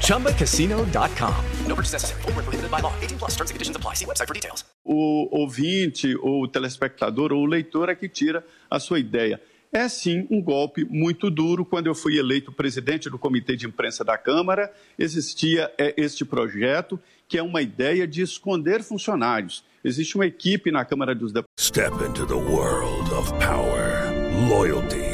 ChumbaCasino.com. No purchase necessary. Full prohibited by law. 18 plus terms and conditions apply. See website for details. O ouvinte, ou o telespectador, ou o leitor é que tira a sua ideia. É sim um golpe muito duro. Quando eu fui eleito presidente do Comitê de Imprensa da Câmara, existia é, este projeto, que é uma ideia de esconder funcionários. Existe uma equipe na Câmara dos Deputados. Step into the world of power, loyalty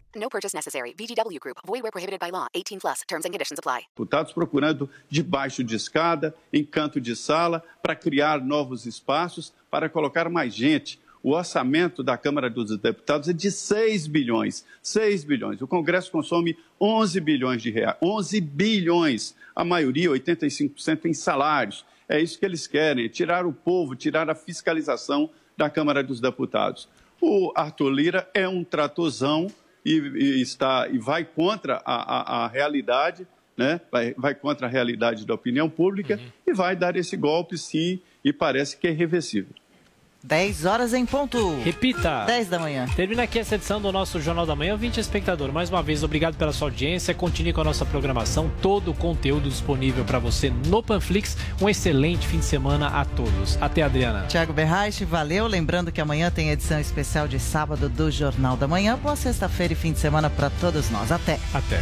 No purchase necessary. VGW Group. Void where prohibited by law. 18 plus. Terms and conditions apply. Deputados procurando debaixo de escada, em canto de sala, para criar novos espaços, para colocar mais gente. O orçamento da Câmara dos Deputados é de 6 bilhões. 6 bilhões. O Congresso consome 11 bilhões de reais. 11 bilhões. A maioria, 85% em salários. É isso que eles querem, tirar o povo, tirar a fiscalização da Câmara dos Deputados. O Arthur Lira é um tratozão e, e está, e vai contra a, a, a realidade, né? vai, vai, contra a realidade da opinião pública uhum. e vai dar esse golpe, sim, e parece que é irreversível. 10 horas em ponto. Repita. 10 da manhã. Termina aqui essa edição do nosso Jornal da Manhã. 20 espectador, mais uma vez, obrigado pela sua audiência. Continue com a nossa programação. Todo o conteúdo disponível para você no Panflix. Um excelente fim de semana a todos. Até, Adriana. Tiago Berraich, valeu. Lembrando que amanhã tem edição especial de sábado do Jornal da Manhã. Boa sexta-feira e fim de semana para todos nós. Até. Até.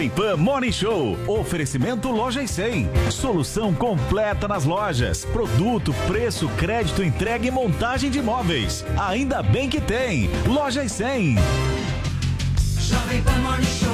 Jovem Pan Morning Show. Oferecimento Loja e 100. Solução completa nas lojas. Produto, preço, crédito, entrega e montagem de imóveis. Ainda bem que tem. Loja e 100. Jovem Pan Morning Show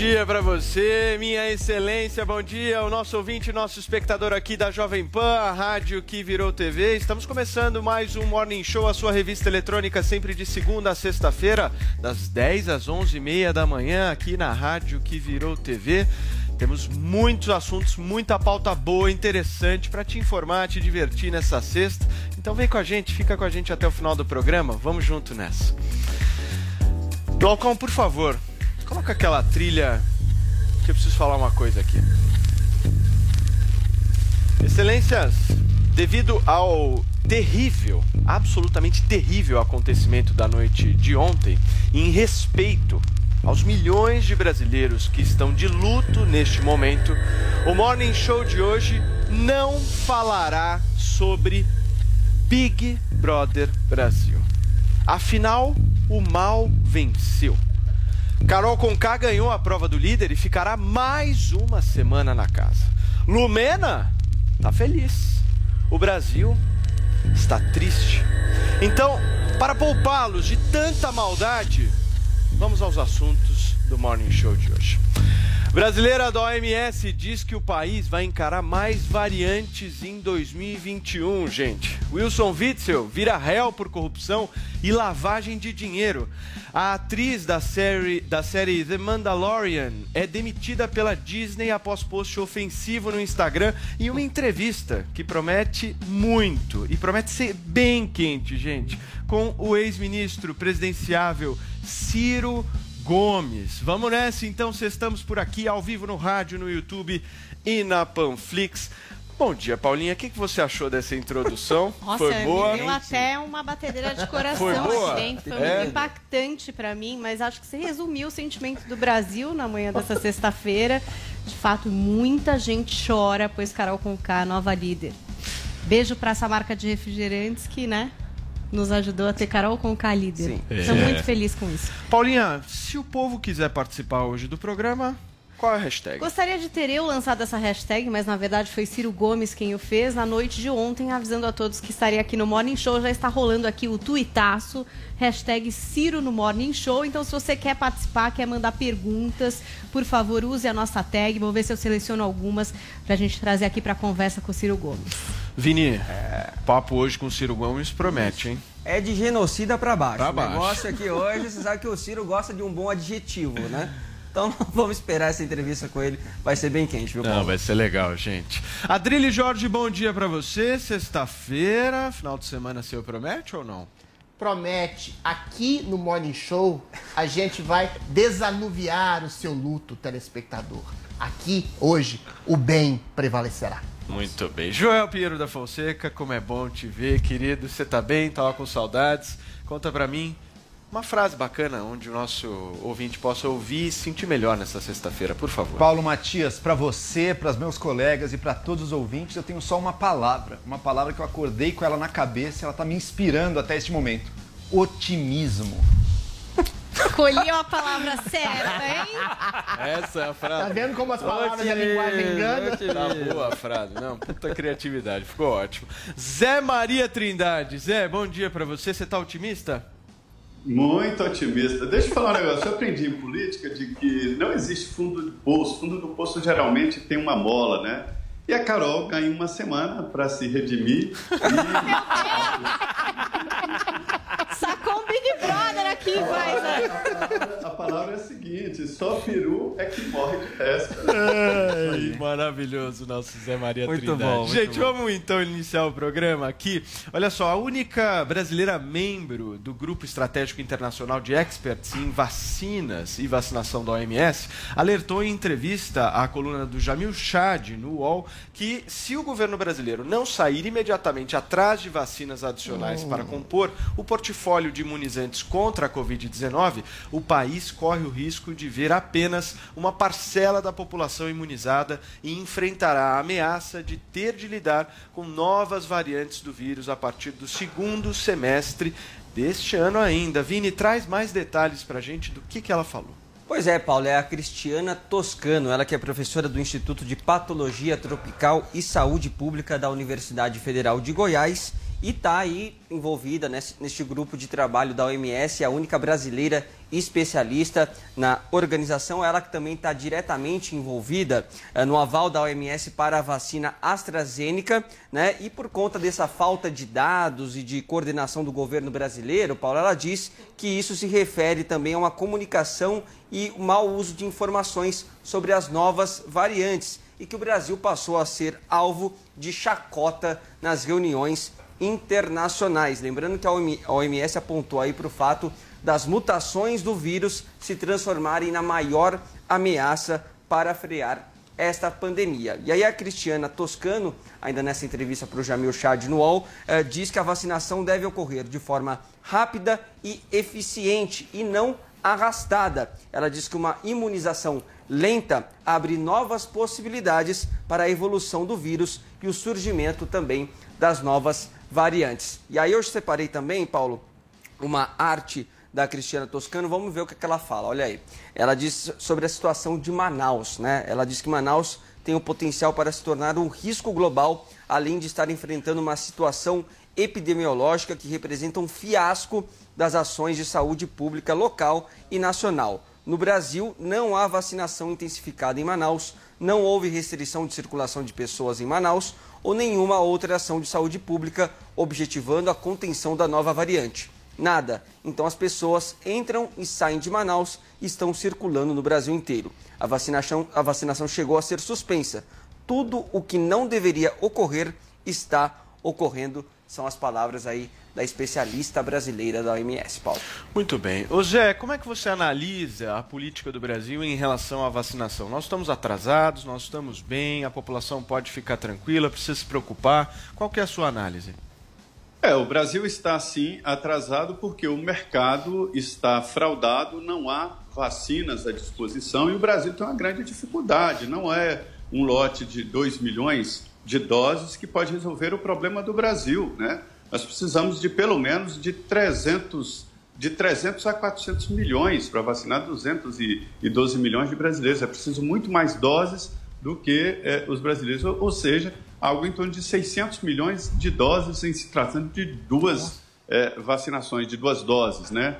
dia pra você, minha excelência. Bom dia, o nosso ouvinte, nosso espectador aqui da Jovem Pan, a rádio que virou TV. Estamos começando mais um Morning Show, a sua revista eletrônica, sempre de segunda a sexta-feira, das 10 às 11h30 da manhã, aqui na rádio que virou TV. Temos muitos assuntos, muita pauta boa, interessante para te informar, te divertir nessa sexta. Então vem com a gente, fica com a gente até o final do programa. Vamos junto nessa. Glaucon, por favor, coloca aquela trilha que eu preciso falar uma coisa aqui. Excelências, devido ao terrível, absolutamente terrível acontecimento da noite de ontem, em respeito aos milhões de brasileiros que estão de luto neste momento, o Morning Show de hoje não falará sobre Big Brother Brasil. Afinal, o mal venceu. Carol Conká ganhou a prova do líder e ficará mais uma semana na casa. Lumena tá feliz. O Brasil está triste. Então, para poupá-los de tanta maldade, vamos aos assuntos do Morning Show de hoje. Brasileira da OMS diz que o país vai encarar mais variantes em 2021, gente. Wilson Witzel vira réu por corrupção e lavagem de dinheiro. A atriz da série, da série The Mandalorian é demitida pela Disney após post ofensivo no Instagram e uma entrevista que promete muito e promete ser bem quente, gente, com o ex-ministro presidenciável Ciro Gomes. Vamos nessa então, vocês estamos por aqui ao vivo no rádio, no YouTube e na Panflix. Bom dia, Paulinha. O que, que você achou dessa introdução? Nossa, Foi boa? deu até uma batedeira de coração Foi boa? aqui dentro. Foi É? muito impactante pra mim, mas acho que você resumiu o sentimento do Brasil na manhã dessa sexta-feira. De fato, muita gente chora, pois Carol Conká, nova líder. Beijo pra essa marca de refrigerantes que, né, nos ajudou a ter Carol Conká líder. Sim. Estou É. muito feliz com isso. Paulinha, se o povo quiser participar hoje do programa, qual é a hashtag? Gostaria de ter eu lançado essa hashtag, mas na verdade foi Ciro Gomes quem o fez na noite de ontem, avisando a todos que estaria aqui no Morning Show. Já está rolando aqui o tuitaço, hashtag Ciro no Morning Show. Então, se você quer participar, quer mandar perguntas, por favor, use a nossa tag. Vou ver se eu seleciono algumas pra gente trazer aqui pra conversa com o Ciro Gomes. Vini, papo hoje com o Ciro Gomes promete, hein? É de genocida pra baixo. Pra o baixo. negócio aqui hoje, você sabe que o Ciro gosta de um bom adjetivo, né? Então vamos esperar essa entrevista com ele. Vai ser bem quente, viu, Não, Paulo? vai ser legal, gente. Adrilho Jorge, bom dia pra você. Sexta-feira, final de semana seu promete ou não? promete aqui no Morning Show a gente vai desanuviar o seu luto, telespectador. Aqui, hoje, o bem prevalecerá. Muito bem. Joel Pinheiro da Fonseca, como é bom te ver, querido. Você tá bem? Tava com saudades? Conta pra mim uma frase bacana onde o nosso ouvinte possa ouvir e se sentir melhor nessa sexta-feira, por favor. Paulo Matias, para você, para os meus colegas e para todos os ouvintes, eu tenho só uma palavra. Uma palavra que eu acordei com ela na cabeça e ela está me inspirando até este momento. Otimismo. Escolheu a palavra certa, hein? Essa é a frase. Tá vendo como as palavras da Otimismo, linguagem enganam? Tá boa a frase. Não, puta criatividade. Ficou ótimo. Zé Maria Trindade. Zé, bom dia pra você. Você tá otimista? Muito otimista. Deixa eu falar um negócio. Eu aprendi em política de que não existe fundo de poço. Fundo do poço geralmente tem uma mola, né? E a Carol ganha uma semana para se redimir. Sacou um Big Brother aqui, vai, Zé. A palavra é a seguinte: só peru é que morre de resto. Ai, maravilhoso, nosso Zé Maria Muito Trindade. bom, muito Gente, bom. vamos então iniciar o programa aqui. Olha só, a única brasileira membro do Grupo Estratégico Internacional de Experts em Vacinas e Vacinação da OMS alertou em entrevista à coluna do Jamil Chad no UOL que se o governo brasileiro não sair imediatamente atrás de vacinas adicionais para compor o portfólio de imunizantes contra a Covid-19, o país corre o risco de ver apenas uma parcela da população imunizada e enfrentará a ameaça de ter de lidar com novas variantes do vírus a partir do segundo semestre deste ano ainda. Vini, traz mais detalhes para a gente do que, que ela falou. Pois é, Paulo, é a Cristiana Toscano, ela que é professora do Instituto de Patologia Tropical e Saúde Pública da Universidade Federal de Goiás e está aí envolvida nesse, neste grupo de trabalho da OMS, a única brasileira especialista na organização, ela que também está diretamente envolvida eh, no aval da OMS para a vacina AstraZeneca, né? E por conta dessa falta de dados e de coordenação do governo brasileiro, Paulo, ela diz que isso se refere também a uma comunicação e mau uso de informações sobre as novas variantes e que o Brasil passou a ser alvo de chacota nas reuniões internacionais. Lembrando que a OM- a OMS apontou aí para o fato das mutações do vírus se transformarem na maior ameaça para frear esta pandemia. E aí a Cristiana Toscano, ainda nessa entrevista para o Jamil Chad no UOL, eh, diz que a vacinação deve ocorrer de forma rápida e eficiente e não arrastada. Ela diz que uma imunização lenta abre novas possibilidades para a evolução do vírus e o surgimento também das novas variantes. E aí eu separei também, Paulo, uma arte da Cristiana Toscano. Vamos ver o que, que ela fala. Olha aí. Ela diz sobre a situação de Manaus, né? Ela diz que Manaus tem o potencial para se tornar um risco global, além de estar enfrentando uma situação epidemiológica que representa um fiasco das ações de saúde pública local e nacional. No Brasil, não há vacinação intensificada em Manaus, não houve restrição de circulação de pessoas em Manaus ou nenhuma outra ação de saúde pública objetivando a contenção da nova variante. Nada. Então as pessoas entram e saem de Manaus e estão circulando no Brasil inteiro. A vacinação, a vacinação chegou a ser suspensa. Tudo o que não deveria ocorrer está ocorrendo. São as palavras aí da especialista brasileira da OMS, Paulo. Muito bem. Ô Zé, como é que você analisa a política do Brasil em relação à vacinação? Nós estamos atrasados, nós estamos bem, a população pode ficar tranquila, precisa se preocupar. Qual que é a sua análise? É, o Brasil está sim atrasado porque o mercado está fraudado, não há vacinas à disposição e o Brasil tem uma grande dificuldade. Não é um lote de 2 milhões de doses que pode resolver o problema do Brasil, né? Nós precisamos de pelo menos de 300, de 300 a 400 milhões para vacinar 212 milhões de brasileiros. É preciso muito mais doses do que eh, os brasileiros, ou, ou, seja, algo em torno de 600 milhões de doses em se tratando de duas eh, vacinações, de duas doses, né?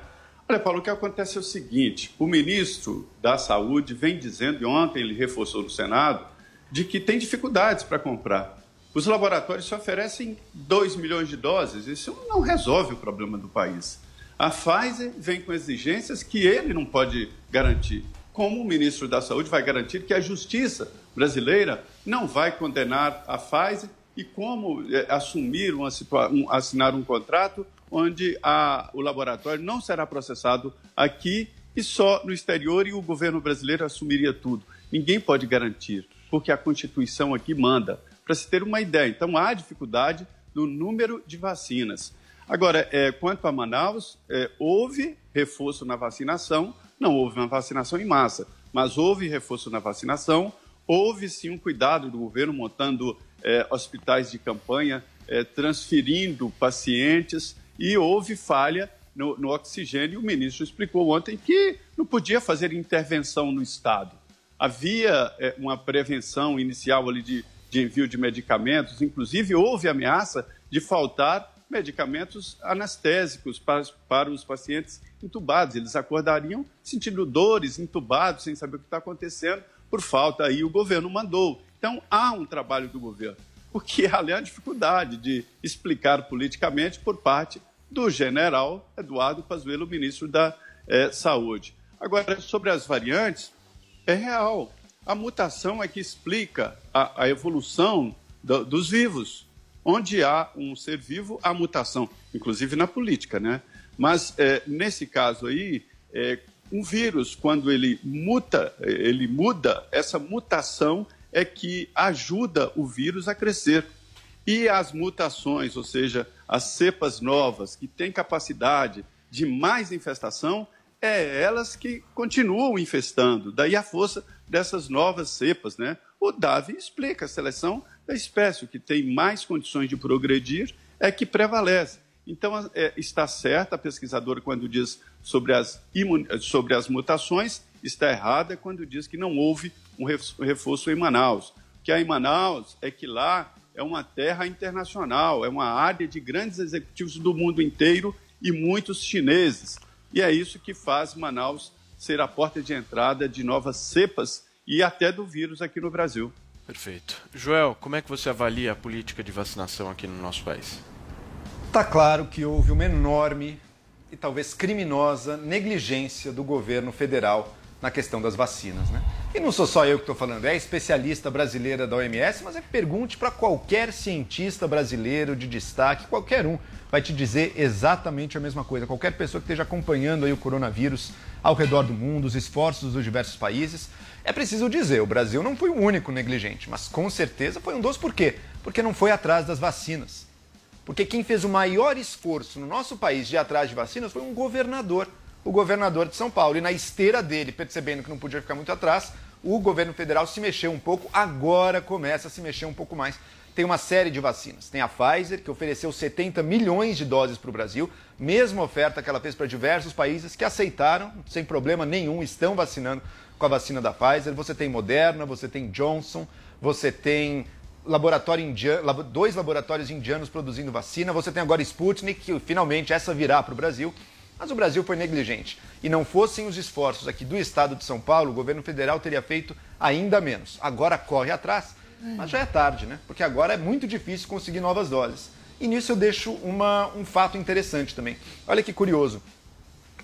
Olha, Paulo, o que acontece é o seguinte: o ministro da Saúde vem dizendo, e ontem ele reforçou no Senado, de que tem dificuldades para comprar. Os laboratórios só oferecem 2 milhões de doses, isso não resolve o problema do país. A Pfizer vem com exigências que ele não pode garantir. Como o ministro da Saúde vai garantir que a justiça brasileira não vai condenar a Pfizer e como é, assumir uma um, assinar um contrato onde a, o laboratório não será processado aqui e só no exterior e o governo brasileiro assumiria tudo. Ninguém pode garantir, porque a Constituição aqui manda para se ter uma ideia. Então, há dificuldade no número de vacinas. Agora, é, quanto a Manaus, é, houve reforço na vacinação, não houve uma vacinação em massa, mas houve reforço na vacinação, houve sim um cuidado do governo montando é, hospitais de campanha, é, transferindo pacientes e houve falha no, no oxigênio. O ministro explicou ontem que não podia fazer intervenção no Estado. Havia é, uma prevenção inicial ali de de envio de medicamentos, inclusive houve ameaça de faltar medicamentos anestésicos para, para os pacientes entubados. Eles acordariam sentindo dores, entubados, sem saber o que está acontecendo, por falta aí o governo mandou. Então há um trabalho do governo, o que é a dificuldade de explicar politicamente por parte do general Eduardo Pazuello, ministro da eh, Saúde. Agora, sobre as variantes, é real. A mutação é que explica a, a evolução do, dos vivos. Onde há um ser vivo, há mutação, inclusive na política, né? Mas é, nesse caso aí, é, um vírus, quando ele muta, ele muda, essa mutação é que ajuda o vírus a crescer. E as mutações, ou seja, as cepas novas que têm capacidade de mais infestação, é elas que continuam infestando. Daí a força dessas novas cepas, né? O Davi explica a seleção da espécie, o que tem mais condições de progredir é que prevalece. Então, é, está certa a pesquisadora quando diz sobre as, imun... sobre as mutações, está errada quando diz que não houve um reforço em Manaus. Que há em Manaus é que lá é uma terra internacional, é uma área de grandes executivos do mundo inteiro e muitos chineses. E é isso que faz Manaus ser a porta de entrada de novas cepas e até do vírus aqui no Brasil. Perfeito. Joel, como é que você avalia a política de vacinação aqui no nosso país? Está claro que houve uma enorme e talvez criminosa negligência do governo federal na questão das vacinas. Né? E não sou só eu que estou falando, é a especialista brasileira da OMS, mas é pergunte para qualquer cientista brasileiro de destaque, qualquer um, vai te dizer exatamente a mesma coisa. Qualquer pessoa que esteja acompanhando aí o coronavírus ao redor do mundo, os esforços dos diversos países, é preciso dizer, o Brasil não foi o único negligente, mas com certeza foi um dos por quê? Porque não foi atrás das vacinas. Porque quem fez o maior esforço no nosso país de ir atrás de vacinas foi um governador o governador de São Paulo. E na esteira dele, percebendo que não podia ficar muito atrás, o governo federal se mexeu um pouco, agora começa a se mexer um pouco mais. Tem uma série de vacinas. Tem a Pfizer, que ofereceu 70 milhões de doses para o Brasil, mesma oferta que ela fez para diversos países que aceitaram, sem problema nenhum, estão vacinando com a vacina da Pfizer. Você tem Moderna, você tem Johnson, você tem laboratório indiano, dois laboratórios indianos produzindo vacina, você tem agora Sputnik, que finalmente essa virá para o Brasil. Mas o Brasil foi negligente. E não fossem os esforços aqui do Estado de São Paulo, o governo federal teria feito ainda menos. Agora corre atrás, mas já é tarde, né? Porque agora é muito difícil conseguir novas doses. E nisso eu deixo uma- um fato interessante também. Olha que curioso.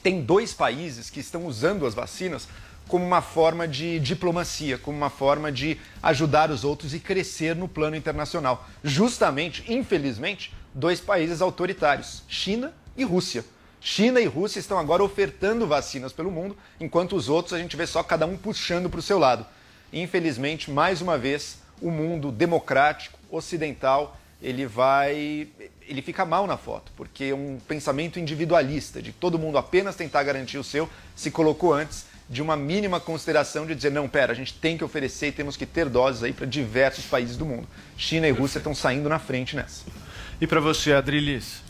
Tem dois países que estão usando as vacinas como uma forma de diplomacia, como uma forma de ajudar os outros e crescer no plano internacional. Justamente, infelizmente, dois países autoritários, China e Rússia. China e Rússia estão agora ofertando vacinas pelo mundo, enquanto os outros a gente vê só cada um puxando para o seu lado. Infelizmente, mais uma vez, o mundo democrático, ocidental, ele vai. ele fica mal na foto, porque um pensamento individualista, de todo mundo apenas tentar garantir o seu, se colocou antes de uma mínima consideração de dizer, não, pera, a gente tem que oferecer e temos que ter doses aí para diversos países do mundo. China e Rússia estão saindo na frente nessa. E para você, Adrilis?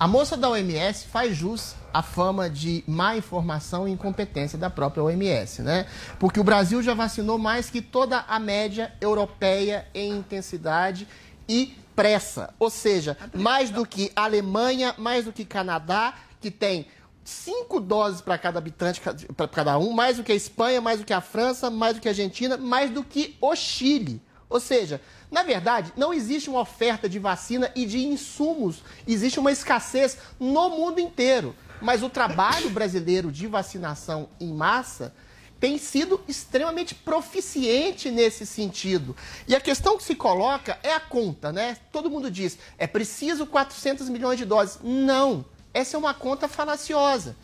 A moça da OMS faz jus à fama de má informação e incompetência da própria OMS, né? Porque o Brasil já vacinou mais que toda a média europeia em intensidade e pressa. Ou seja, mais do que Alemanha, mais do que Canadá, que tem cinco doses para cada habitante, para cada um, mais do que a Espanha, mais do que a França, mais do que a Argentina, mais do que o Chile. Ou seja, na verdade, não existe uma oferta de vacina e de insumos. Existe uma escassez no mundo inteiro. Mas o trabalho brasileiro de vacinação em massa tem sido extremamente proficiente nesse sentido. E a questão que se coloca é a conta, né? Todo mundo diz, é preciso 400 milhões de doses. Não, essa é uma conta falaciosa.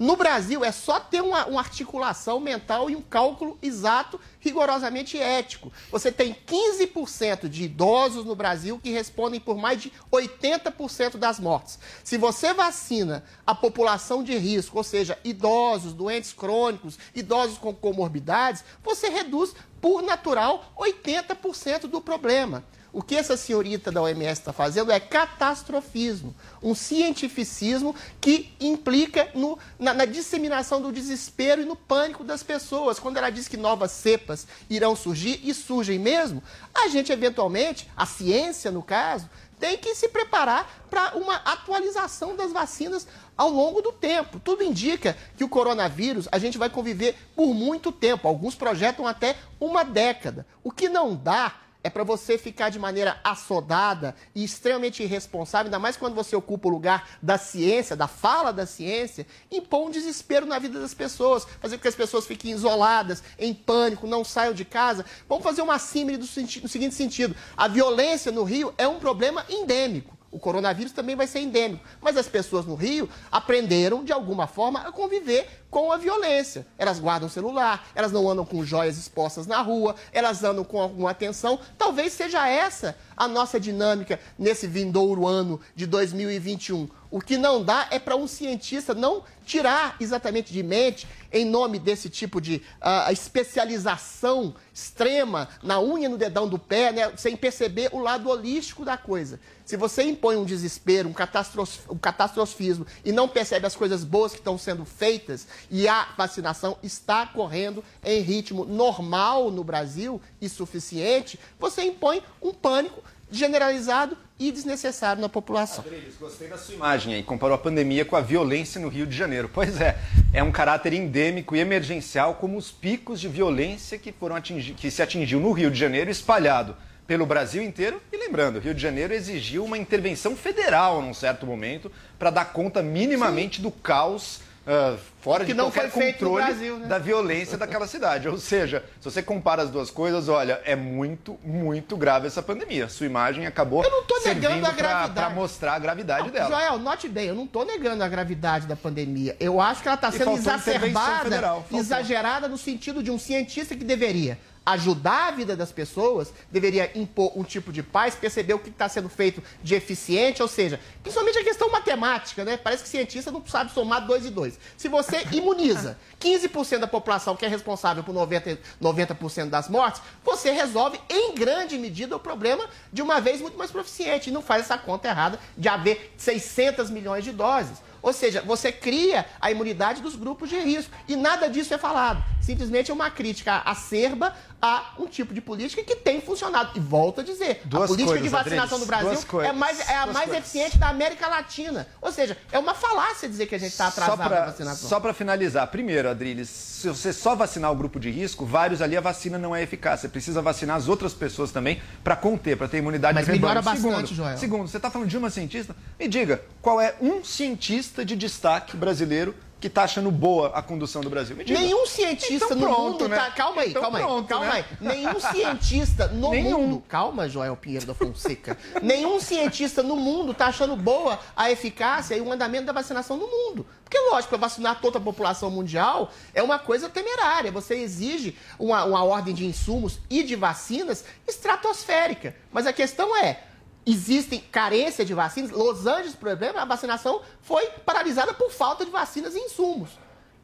No Brasil, é só ter uma, uma articulação mental e um cálculo exato, rigorosamente ético. Você tem 15% de idosos no Brasil que respondem por mais de 80% das mortes. Se você vacina a população de risco, ou seja, idosos, doentes crônicos, idosos com comorbidades, você reduz, por natural, 80% do problema. O que essa senhorita da OMS está fazendo é catastrofismo, um cientificismo que implica no- na, na disseminação do desespero e no pânico das pessoas. Quando ela diz que novas cepas irão surgir, e surgem mesmo, a gente eventualmente, a ciência no caso, tem que se preparar para uma atualização das vacinas ao longo do tempo. Tudo indica que o coronavírus a gente vai conviver por muito tempo. Alguns projetam até uma década. O que não dá é para você ficar de maneira assodada e extremamente irresponsável, ainda mais quando você ocupa o lugar da ciência, da fala da ciência, impor um desespero na vida das pessoas, fazer com que as pessoas fiquem isoladas, em pânico, não saiam de casa. Vamos fazer uma símile do no seguinte sentido: a violência no Rio é um problema endêmico. O coronavírus também vai ser endêmico. Mas as pessoas no Rio aprenderam, de alguma forma, a conviver com a violência. Elas guardam celular, elas não andam com joias expostas na rua, elas andam com alguma atenção. Talvez seja essa a nossa dinâmica nesse vindouro ano de 2021. O que não dá é para um cientista não tirar exatamente de mente, em nome desse tipo de ah, especialização extrema na unha no dedão do pé, né, sem perceber o lado holístico da coisa. Se você impõe um desespero, um, catastros- um catastrofismo e não percebe as coisas boas que estão sendo feitas e a vacinação está correndo em ritmo normal no Brasil e suficiente, você impõe um pânico generalizado e desnecessário na população. Adriles, gostei da sua imagem aí, comparou a pandemia com a violência no Rio de Janeiro. Pois é, é um caráter endêmico e emergencial como os picos de violência que, foram que se atingiu no Rio de Janeiro, espalhado pelo Brasil inteiro. E lembrando, o Rio de Janeiro exigiu uma intervenção federal num certo momento para dar conta minimamente do caos ah, fora Que de não qualquer foi feito no controle Brasil, né? da violência daquela cidade. Ou seja, se você compara as duas coisas, olha, é muito, muito grave essa pandemia. Sua imagem acabou Eu não tô negando a gravidade. pra mostrar a gravidade dela. Joel, note bem, eu não estou negando a gravidade da pandemia. Eu acho que ela está sendo exacerbada, exagerada no sentido de um cientista que deveria ajudar a vida das pessoas, deveria impor um tipo de paz, perceber o que está sendo feito de eficiente, ou seja, principalmente a questão matemática, né? Parece que cientista não sabe somar dois e dois. Se você imuniza 15% da população que é responsável por 90%, 90% das mortes, você resolve em grande medida o problema de uma vez muito mais proficiente e não faz essa conta errada de haver 600 milhões de doses. Ou seja, você cria a imunidade dos grupos de risco. E nada disso é falado. Simplesmente é uma crítica acerba a um tipo de política que tem funcionado. E volto a dizer, Duas a política coisas, de vacinação Adriles, do Brasil coisas, é, mais, é a mais coisas. eficiente da América Latina. Ou seja, é uma falácia dizer que a gente está Só atrasado na pra- vacinação. Só para finalizar, primeiro, Adriles, se você só vacinar o grupo de risco, vários ali a vacina não é eficaz. Você precisa vacinar as outras pessoas também para conter, para ter imunidade Mas melhora bastante, segundo, Joel. Segundo, você está falando de uma cientista? Me diga, qual é um cientista de destaque brasileiro que está achando boa a condução do Brasil? Nenhum cientista Então no pronto, mundo né? tá. Calma aí, Então calma aí, pronto, calma né? aí. Nenhum cientista no Nenhum. mundo. Calma, Joel Pinheiro da Fonseca. Nenhum cientista no mundo tá achando boa a eficácia e o andamento da vacinação no mundo. Porque, lógico, para vacinar toda a população mundial é uma coisa temerária. Você exige uma, uma ordem de insumos e de vacinas estratosférica. Mas a questão é. Existem carência de vacinas. Los Angeles, por exemplo, a vacinação foi paralisada por falta de vacinas e insumos.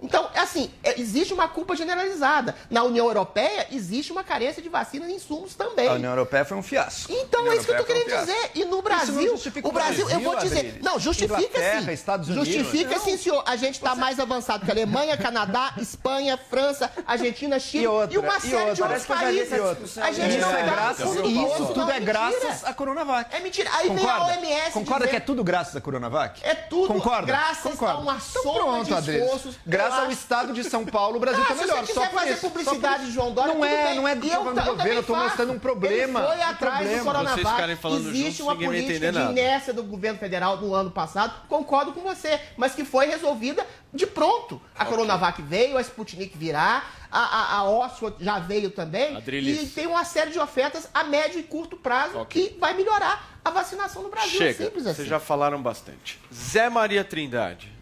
Então, assim, é, existe uma culpa generalizada. Na União Europeia, existe uma carência de vacinas e insumos também. A União Europeia foi um fiasco. Então, é isso que eu tô Europeia querendo um dizer. E no Brasil, o Brasil, eu vou dizer. Adriles. Não, justifica Inglaterra, sim. Estados Unidos. Justifica Não. sim, senhor. A gente está mais avançado que a Alemanha, Canadá, Espanha, França, Argentina, Chile E outra, e uma e série outra. de outros países. A gente Isso não é tá graças- isso não, tudo é graças à Coronavac. É mentira. Aí Concorda? vem a OMS Concorda dizer- que é tudo graças à Coronavac? É tudo Concorda? graças Concorda. a uma Então soma pronto, de Adriles. Graças Eu ao estado de São Paulo, o Brasil Ah, está se melhor. você Só quiser fazer isso, publicidade de João Dória, Não é, não é eu do ta- governo, eu estou mostrando um problema. Ele foi atrás do. Coronavac. Existe juntos, uma política de inércia do governo federal no ano passado, concordo com você, mas que foi resolvida de pronto. A Coronavac veio, a Sputnik virá, a, a, a Oxford já veio também, Adriles. e tem uma série de ofertas a médio e curto prazo que vai melhorar a vacinação no Brasil. É Chega, simples assim. vocês já falaram bastante. Zé Maria Trindade,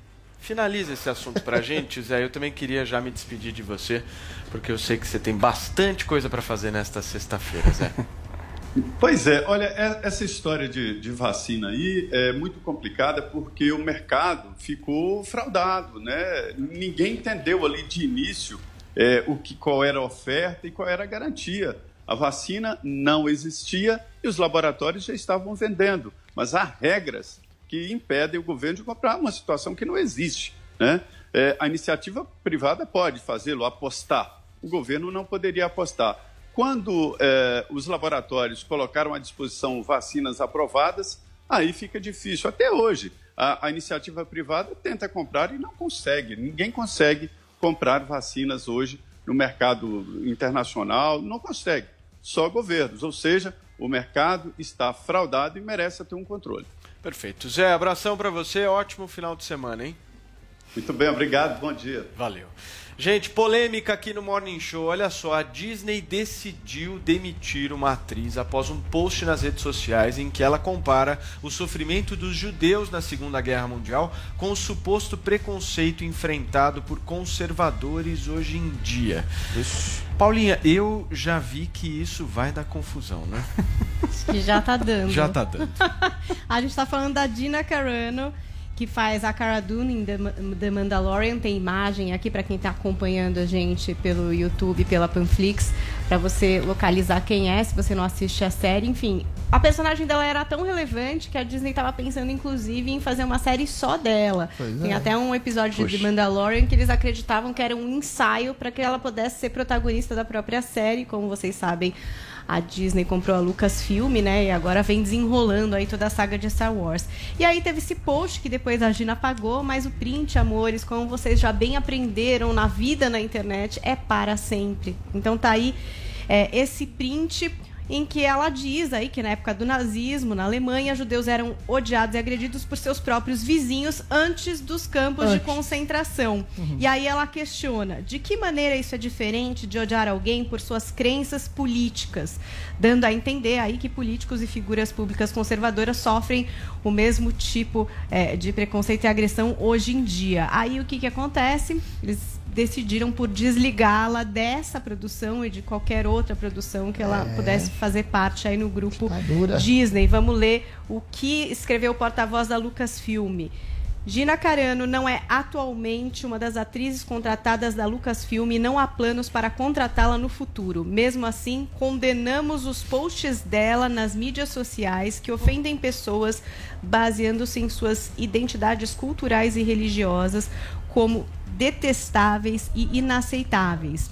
finaliza esse assunto pra gente, Zé. Eu também queria já me despedir de você, porque eu sei que você tem bastante coisa pra fazer nesta sexta-feira, Zé. Pois é, olha, é- essa história de, de vacina aí é muito complicada porque o mercado ficou fraudado, né? Ninguém entendeu ali de início é, o que, qual era a oferta e qual era a garantia. A vacina não existia e os laboratórios já estavam vendendo, mas há regras que impedem o governo de comprar uma situação que não existe, né? É, a iniciativa privada pode fazê-lo, apostar. O governo não poderia apostar. Quando eh, os laboratórios colocaram à disposição vacinas aprovadas, aí fica difícil. Até hoje, a, a iniciativa privada tenta comprar e não consegue. Ninguém consegue comprar vacinas hoje no mercado internacional, não consegue. Só governos. Ou seja, o mercado está fraudado e merece ter um controle. Perfeito. Zé, abração pra você, ótimo final de semana, hein? Muito bem, obrigado, bom dia. Valeu. Gente, polêmica aqui no Morning Show. Olha só, a Disney decidiu demitir uma atriz após um post nas redes sociais em que ela compara o sofrimento dos judeus na Segunda Guerra Mundial com o suposto preconceito enfrentado por conservadores hoje em dia. Paulinha, eu já vi que isso vai dar confusão, né? Que já tá dando. Já tá dando. a gente tá falando da Dina Carano, que faz a Cara Dune em The, Ma- The Mandalorian. Tem imagem aqui para quem tá acompanhando a gente pelo YouTube, pela Panflix, para você localizar quem é, se você não assiste a série. Enfim, a personagem dela era tão relevante que a Disney tava pensando, inclusive, em fazer uma série só dela. Pois Tem é. até um episódio de The Mandalorian que eles acreditavam que era um ensaio para que ela pudesse ser protagonista da própria série, como vocês sabem. A Disney comprou a Lucasfilm, né? E agora vem desenrolando aí toda a saga de Star Wars. E aí teve esse post que depois a Gina apagou, mas o print, amores, como vocês já bem aprenderam na vida na internet, é para sempre. Então tá aí é, esse print em que ela diz aí que na época do nazismo, na Alemanha, judeus eram odiados e agredidos por seus próprios vizinhos antes dos campos de Antes. concentração. E aí ela questiona de que maneira isso é diferente de odiar alguém por suas crenças políticas, dando a entender aí que políticos e figuras públicas conservadoras sofrem o mesmo tipo é, de preconceito e agressão hoje em dia. Aí o que, que acontece? Eles decidiram por desligá-la dessa produção e de qualquer outra produção que ela É. pudesse fazer parte aí no grupo. Disney. Vamos ler o que escreveu o porta-voz da Lucasfilm. Gina Carano não é atualmente uma das atrizes contratadas da Lucasfilm e não há planos para contratá-la no futuro. Mesmo assim, condenamos os posts dela nas mídias sociais que ofendem pessoas baseando-se em suas identidades culturais e religiosas como detestáveis e inaceitáveis.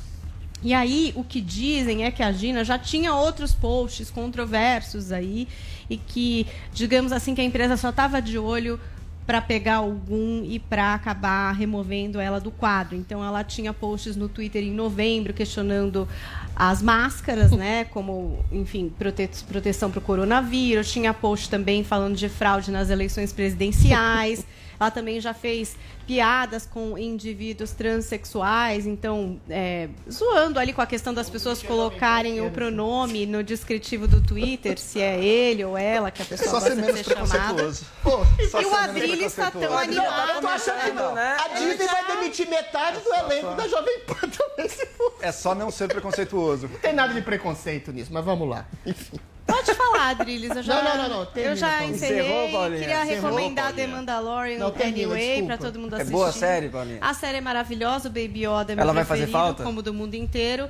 E aí, o que dizem é que a Gina já tinha outros posts controversos aí e que, digamos assim, que a empresa só estava de olho para pegar algum e para acabar removendo ela do quadro. Então, ela tinha posts no Twitter em novembro questionando as máscaras, né? Como, enfim, prote proteção para o coronavírus. Tinha post também falando de fraude nas eleições presidenciais. Ela também já fez piadas com indivíduos transexuais, então, é, zoando ali com a questão das pessoas colocarem o pronome no descritivo do Twitter, se é ele ou ela que a pessoa Só gosta ser de menos ser chamada. preconceituoso. Pô, E Só o Adrilles está tão animado. Eu tô achando que não. né? A Disney vai demitir metade do elenco da Jovem Pan também, se for. É só não ser preconceituoso. Não tem nada de preconceito nisso, mas vamos lá. Enfim. Pode falar, Adrilles. Eu já, Não, não, não, não, termina, eu já encerrei. Encerrou, Paulinha? Queria Encerrou, recomendar Paulinha? The Mandalorian Não, termina, Anyway desculpa. para todo mundo É assistir. boa a série, Paulinha? A série é maravilhosa, o Baby Yoda é meu Ela vai fazer preferido, falta? como do mundo inteiro.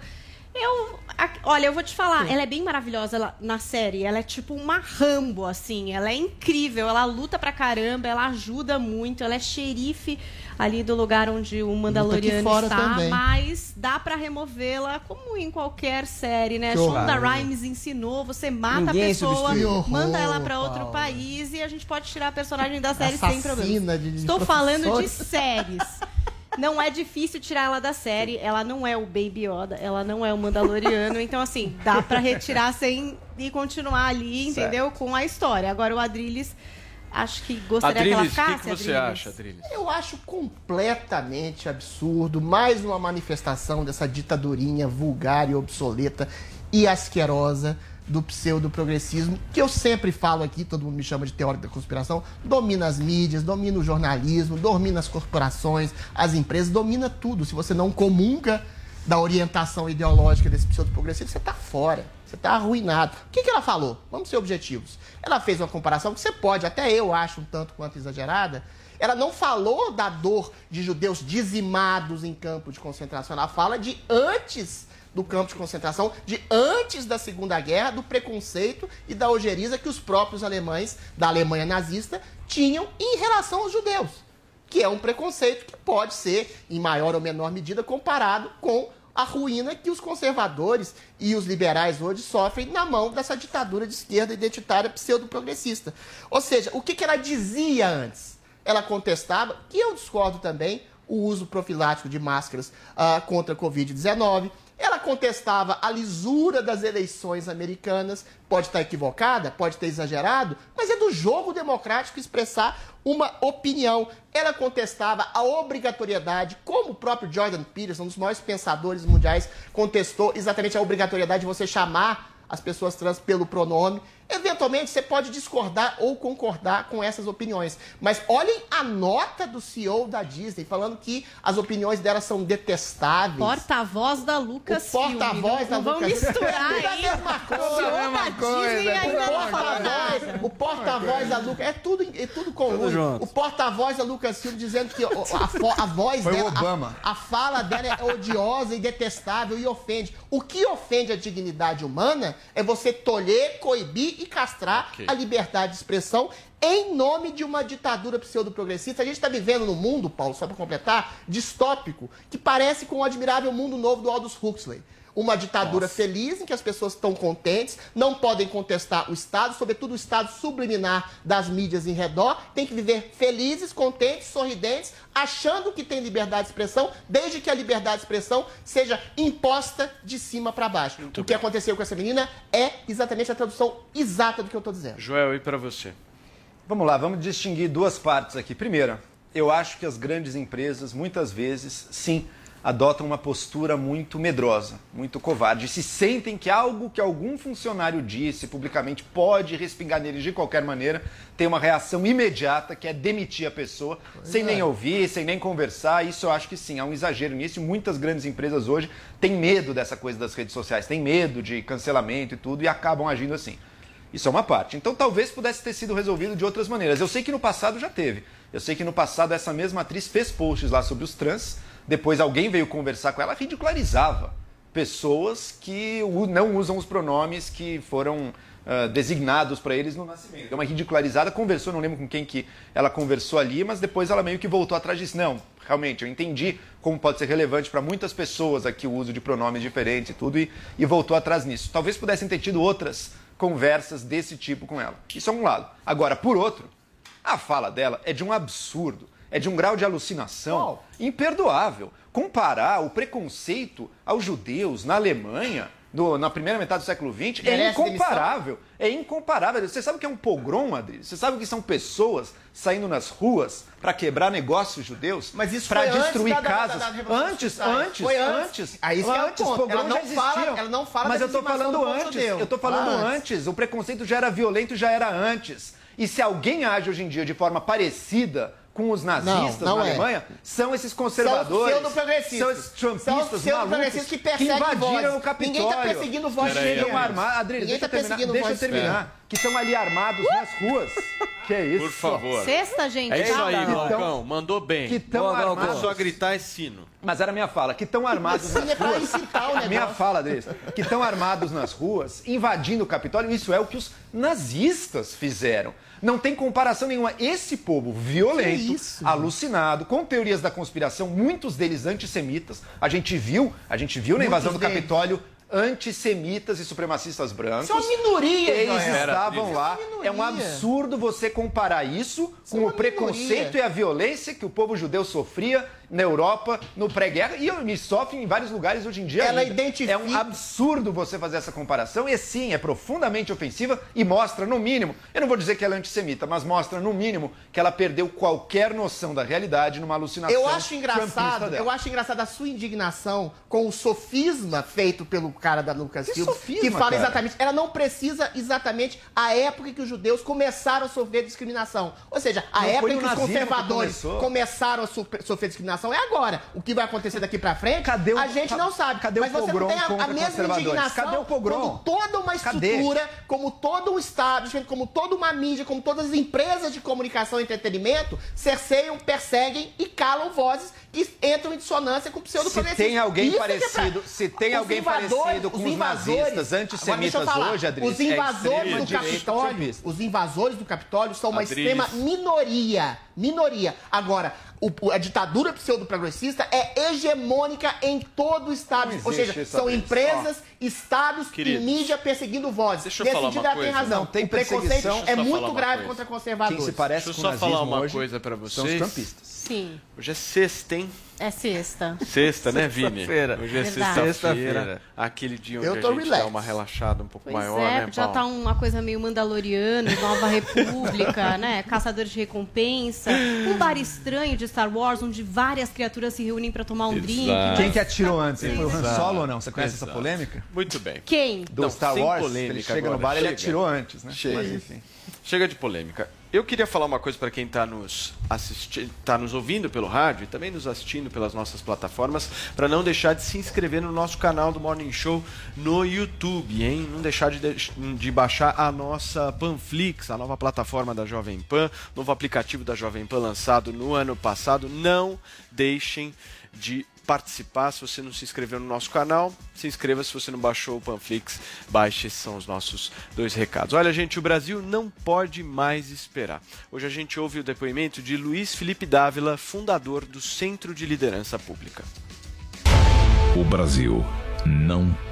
Eu, a- olha, eu vou te falar, ela é bem maravilhosa ela- na série. Ela é tipo uma Rambo, assim. Ela é incrível, ela luta pra caramba, ela ajuda muito, ela é xerife ali do lugar onde o Mandaloriano está, também. mas dá pra removê-la como em qualquer série, né? Que horror. Shonda Rhimes ensinou, você mata Ninguém a pessoa, horror, manda ela pra outro Paulo. país e a gente pode tirar a personagem da série sem Assassina problema. de- de Estou falando de séries. Não é difícil tirar ela da série. Ela não é o Baby Yoda, ela não é o Mandaloriano. Então, assim, dá pra retirar sem e continuar ali, entendeu? Com a história. Agora, o Adrilles, acho que gostaria Adriles, que ela o ficasse. que, que você Adrilles. acha, Adriles? Eu acho completamente absurdo, mais uma manifestação dessa ditadurinha vulgar e obsoleta e asquerosa do pseudo-progressismo, que eu sempre falo aqui, todo mundo me chama de teórico da conspiração, domina as mídias, domina o jornalismo, domina as corporações, as empresas, domina tudo. Se você não comunga da orientação ideológica desse pseudo-progressismo, você está fora. Você está arruinado. O que, que ela falou? Vamos ser objetivos. Ela fez uma comparação que você pode, até eu acho um tanto quanto exagerada. Ela não falou da dor de judeus dizimados em campo de concentração. Ela fala de antes do campo de concentração, de antes da Segunda Guerra, do preconceito e da ojeriza que os próprios alemães da Alemanha nazista tinham em relação aos judeus que é um preconceito que pode ser, em maior ou menor medida, comparado com a ruína que os conservadores e os liberais hoje sofrem na mão dessa ditadura de esquerda identitária pseudo-progressista. Ou seja, o que, que ela dizia antes? Ela contestava, que eu discordo também, o uso profilático de máscaras ah, contra a Covid-19. Ela contestava a lisura das eleições americanas. Pode estar equivocada, pode ter exagerado, mas é do jogo democrático expressar uma opinião. Ela contestava a obrigatoriedade, como o próprio Jordan Peterson, um dos maiores pensadores mundiais, contestou exatamente a obrigatoriedade de você chamar as pessoas trans pelo pronome. Eventualmente, você pode discordar ou concordar com essas opiniões. Mas olhem a nota do CEO da Disney falando que as opiniões dela são detestáveis. Porta-voz da Lucas O porta-voz da Não vamos Lucas misturar É aí. a mesma coisa. É mesma coisa, Disney é ainda o não falou porta-voz, nada. o porta-voz da Lucas, é tudo, é tudo com. O porta-voz da Lucas Silva dizendo que a, a voz Foi o dela, a- Obama. A, fala dela é odiosa e detestável e ofende. O que ofende a dignidade humana é você tolher, coibir e castrar Ok. a liberdade de expressão em nome de uma ditadura pseudo-progressista. A gente está vivendo num mundo, Paulo, só para completar, distópico, que parece com o admirável mundo novo do Aldous Huxley. Uma ditadura feliz em que as pessoas estão contentes, não podem contestar o Estado, sobretudo o Estado subliminar das mídias em redor, tem que viver felizes, contentes, sorridentes, achando que tem liberdade de expressão, desde que a liberdade de expressão seja imposta de cima para baixo. o que aconteceu com essa menina é exatamente a tradução exata do que eu estou dizendo. Joel, e pra você? Vamos lá, vamos distinguir duas partes aqui. Primeiro, eu acho que as grandes empresas, muitas vezes, sim, adotam uma postura muito medrosa, muito covarde. Se sentem que algo que algum funcionário disse publicamente pode respingar neles de qualquer maneira, tem uma reação imediata que é demitir a pessoa, sem é. nem ouvir, sem nem conversar. Isso eu acho que sim, há um exagero nisso. E muitas grandes empresas hoje têm medo dessa coisa das redes sociais, têm medo de cancelamento e tudo e acabam agindo assim. Isso é uma parte. Então talvez pudesse ter sido resolvido de outras maneiras. Eu sei que no passado já teve. Eu sei que no passado essa mesma atriz fez posts lá sobre os trans. Depois alguém veio conversar com ela, ridicularizava pessoas que não usam os pronomes que foram ah, designados para eles no nascimento. Deu uma ridicularizada, conversou, não lembro com quem que ela conversou ali, mas depois ela meio que voltou atrás disso. Não, realmente, eu entendi como pode ser relevante para muitas pessoas aqui o uso de pronomes diferentes e tudo, e, e voltou atrás nisso. Talvez pudessem ter tido outras conversas desse tipo com ela. Isso é um lado. Agora, por outro, a fala dela é de um absurdo, é de um grau de alucinação imperdoável. Comparar o preconceito aos judeus na Alemanha, no- na primeira metade do século XX, é incomparável. É incomparável. Você sabe o que é um pogrom, Adri? Você sabe o que são pessoas saindo nas ruas para quebrar negócios judeus? Mas isso para antes destruir da- da- casas? da- da Revolução antes, antes, Foi antes. antes. Aí isso que é antes, pogrom Ela não fala- ela não fala Mas da eu tô falando antes. judeu. Eu tô falando Fala antes. antes. O preconceito já era violento, já era antes. E se alguém age hoje em dia de forma parecida com os nazistas Não, não na é. Alemanha, são esses conservadores, São são esses São trumpistas pseudo-progressistas malucos que perseguem invadiram vozes. o Capitólio. Ninguém tá perseguindo estão ninguém. armados. Ninguém deixa eu tá terminar. perseguindo Deixa eu terminar. Que estão ali armados nas ruas. Que é isso? Por favor. Sexta, gente. É isso aí, calma. Glaucão. Mandou bem. Que tão Boa, Glaucão. armados. Começou a gritar é sino. Mas era a minha fala, que estão armados Sim, nas é ruas. incitar o negócio. Minha fala, Adri, que estão armados nas ruas, invadindo o Capitólio. Isso é o que os nazistas fizeram. Não tem comparação nenhuma. Esse povo violento, isso, alucinado, com teorias da conspiração, muitos deles antissemitas. A gente viu, a gente viu na invasão do deles. Capitólio antissemitas e supremacistas brancos. São minorias, Eles estavam lá. São É um minoria. absurdo você comparar isso São com o uma preconceito minoria. e a violência que o povo judeu sofria na Europa, no pré-guerra, e me sofre em vários lugares hoje em dia. Ela ainda. identifica- É um absurdo você fazer essa comparação, e sim, é profundamente ofensiva e mostra, no mínimo, eu não vou dizer que ela é antissemita, mas mostra, no mínimo, que ela perdeu qualquer noção da realidade numa alucinação. Eu acho engraçado, eu acho engraçado a sua indignação com o sofisma feito pelo cara da Lucas Que Silva, sofisma, que fala cara? exatamente, ela não precisa exatamente a época em que os judeus começaram a sofrer discriminação. Ou seja, a Não época que os que conservadores começou. começaram a sofrer sofrer é agora. O que vai acontecer daqui pra frente, Cadê o- a gente não sabe. cadê o Mas você não tem a, a mesma indignação Cadê o pogrom? como toda uma Cadê? estrutura, como todo um establishment, como toda uma mídia, como todas as empresas de comunicação e entretenimento cerceiam, perseguem e calam vozes que entram em dissonância com o Se pseudo-progressismo. tem alguém Isso é que é pra- parecido, se tem Os alguém parecido com os, invasores- nazistas antissemitas falar, hoje, Adri, Os é invasores extrema do Capitólio, os invasores do Capitólio são uma Adri, extrema minoria. Minoria. Agora, o- a ditadura pseudo-progressista é hegemônica em todo o Estado. Ou seja, são empresas, estados Queridos, e mídia perseguindo vozes. deixa eu Nesse falar sentido, uma ela tem coisa. razão. Não, tem o preconceito é muito grave coisa. contra conservadores. Quem se parece Deixa eu com só falar uma hoje coisa pra São os vocês. trumpistas. Sim, Hoje é sexta, hein? é sexta. Sexta, né, Vini? Sexta-feira. Hoje é sexta-feira. Sexta-feira. Aquele dia onde Eu a tô gente relax. dá uma relaxada um pouco Pois maior, é, né, já Paulo? tá uma coisa meio Mandaloriano, Nova República, né? Caçadores de recompensa. Um bar estranho de Star Wars, onde várias criaturas se reúnem pra tomar um drink. Exato. Quem que atirou antes? Foi o Han. Solo ou não? Você conhece essa Exato. polêmica? Muito bem. Quem? Do Não, Star Wars, polêmica ele chega no agora, bar, ele chega. atirou antes, né? Chega. Mas enfim. Chega de polêmica. Eu queria falar uma coisa para quem está nos assistindo, tá nos ouvindo pelo rádio e também nos assistindo pelas nossas plataformas, para não deixar de se inscrever no nosso canal do Morning Show no YouTube, hein? Não deixar de, deix- de baixar a nossa Panflix, a nova plataforma da Jovem Pan, novo aplicativo da Jovem Pan lançado no ano passado. Não deixem de participar. Se você não se inscreveu no nosso canal, se inscreva. Se você não baixou o Panflix, baixe. Esses são os nossos dois recados. Olha, gente, o Brasil não pode mais esperar. Hoje a gente ouve o depoimento de Luiz Felipe Dávila, fundador do Centro de Liderança Pública. O Brasil não pode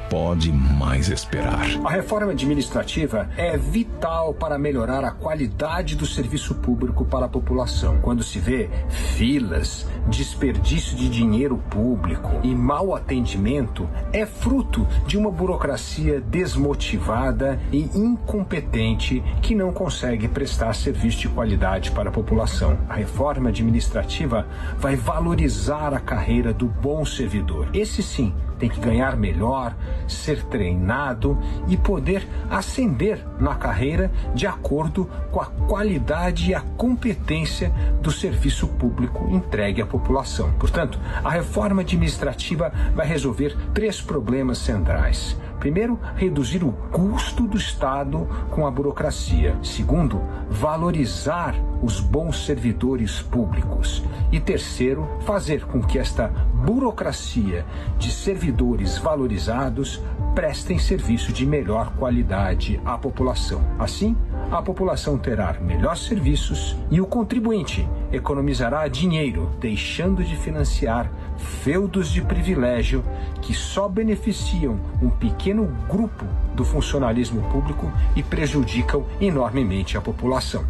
mais esperar. A reforma administrativa é vital para melhorar a qualidade do serviço público para a população. Quando se vê filas, desperdício de dinheiro público e mau atendimento, é fruto de uma burocracia desmotivada e incompetente que não consegue prestar serviço de qualidade para a população. A reforma administrativa vai valorizar a carreira do bom servidor. Esse sim tem que ganhar melhor, ser treinado e poder ascender na carreira de acordo com a qualidade e a competência do serviço público entregue à população. Portanto, a reforma administrativa vai resolver três problemas centrais. Primeiro, reduzir o custo do Estado com a burocracia. Segundo, valorizar os bons servidores públicos. E terceiro, fazer com que esta burocracia de servidores valorizados prestem serviço de melhor qualidade à população. Assim, a população terá melhores serviços e o contribuinte economizará dinheiro, deixando de financiar feudos de privilégio que só beneficiam um pequeno grupo do funcionalismo público e prejudicam enormemente a população.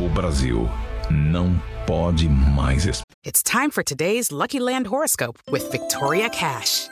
O Brasil não pode mais esperar. It's time for today's Lucky Land horoscope with Victoria Cash.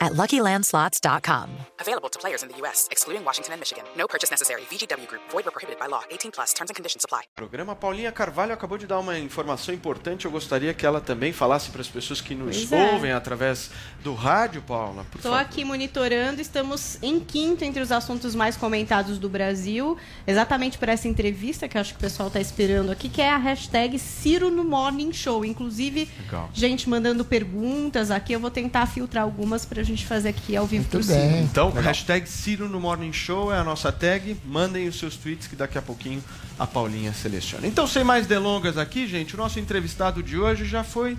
at luckylandslots.com. Available to players in the U.S., excluding Washington and Michigan. No purchase necessary. VGW Group, void or prohibited by law. 18 plus terms and conditions apply. Programa Paulinha Carvalho acabou de dar uma informação importante. Eu gostaria que ela também falasse para as pessoas que nos Pois é. ouvem através do rádio, Paula. Estou aqui monitorando, estamos em quinto entre os assuntos mais comentados do Brasil, exatamente por essa entrevista que eu acho que o pessoal está esperando aqui, que é a hashtag Ciro no Morning Show. Inclusive, Legal. gente mandando perguntas aqui, eu vou tentar filtrar algumas para a gente fazer aqui ao vivo por cima. Então, hashtag Ciro no Morning Show é a nossa tag. Mandem os seus tweets que daqui a pouquinho a Paulinha seleciona. Então, sem mais delongas aqui, gente, o nosso entrevistado de hoje já foi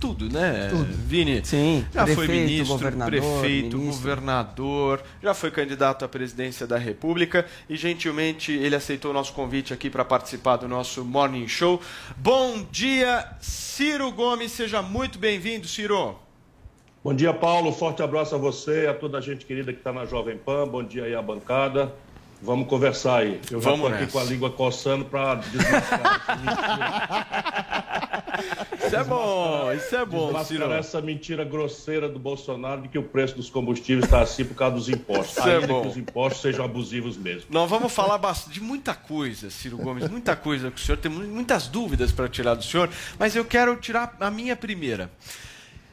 tudo, né, Tudo. Vini? Sim, Já foi prefeito, ministro, governador, prefeito, ministro. governador, já foi candidato à presidência da República e gentilmente ele aceitou o nosso convite aqui para participar do nosso Morning Show. Bom dia, Ciro Gomes, seja muito bem-vindo, Ciro. Bom dia, Paulo. Forte abraço a você, a toda a gente querida que está na Jovem Pan. Bom dia aí à bancada. Vamos conversar aí. Eu já estou aqui com a língua coçando para Isso é bom, isso é bom, desmascarar Ciro. essa mentira grosseira do Bolsonaro de que o preço dos combustíveis está assim por causa dos impostos. Isso é Ainda bom. que os impostos sejam abusivos mesmo. Nós vamos falar de muita coisa, Ciro Gomes, muita coisa com o senhor. Tem mu- muitas dúvidas para tirar do senhor, mas eu quero tirar a minha primeira.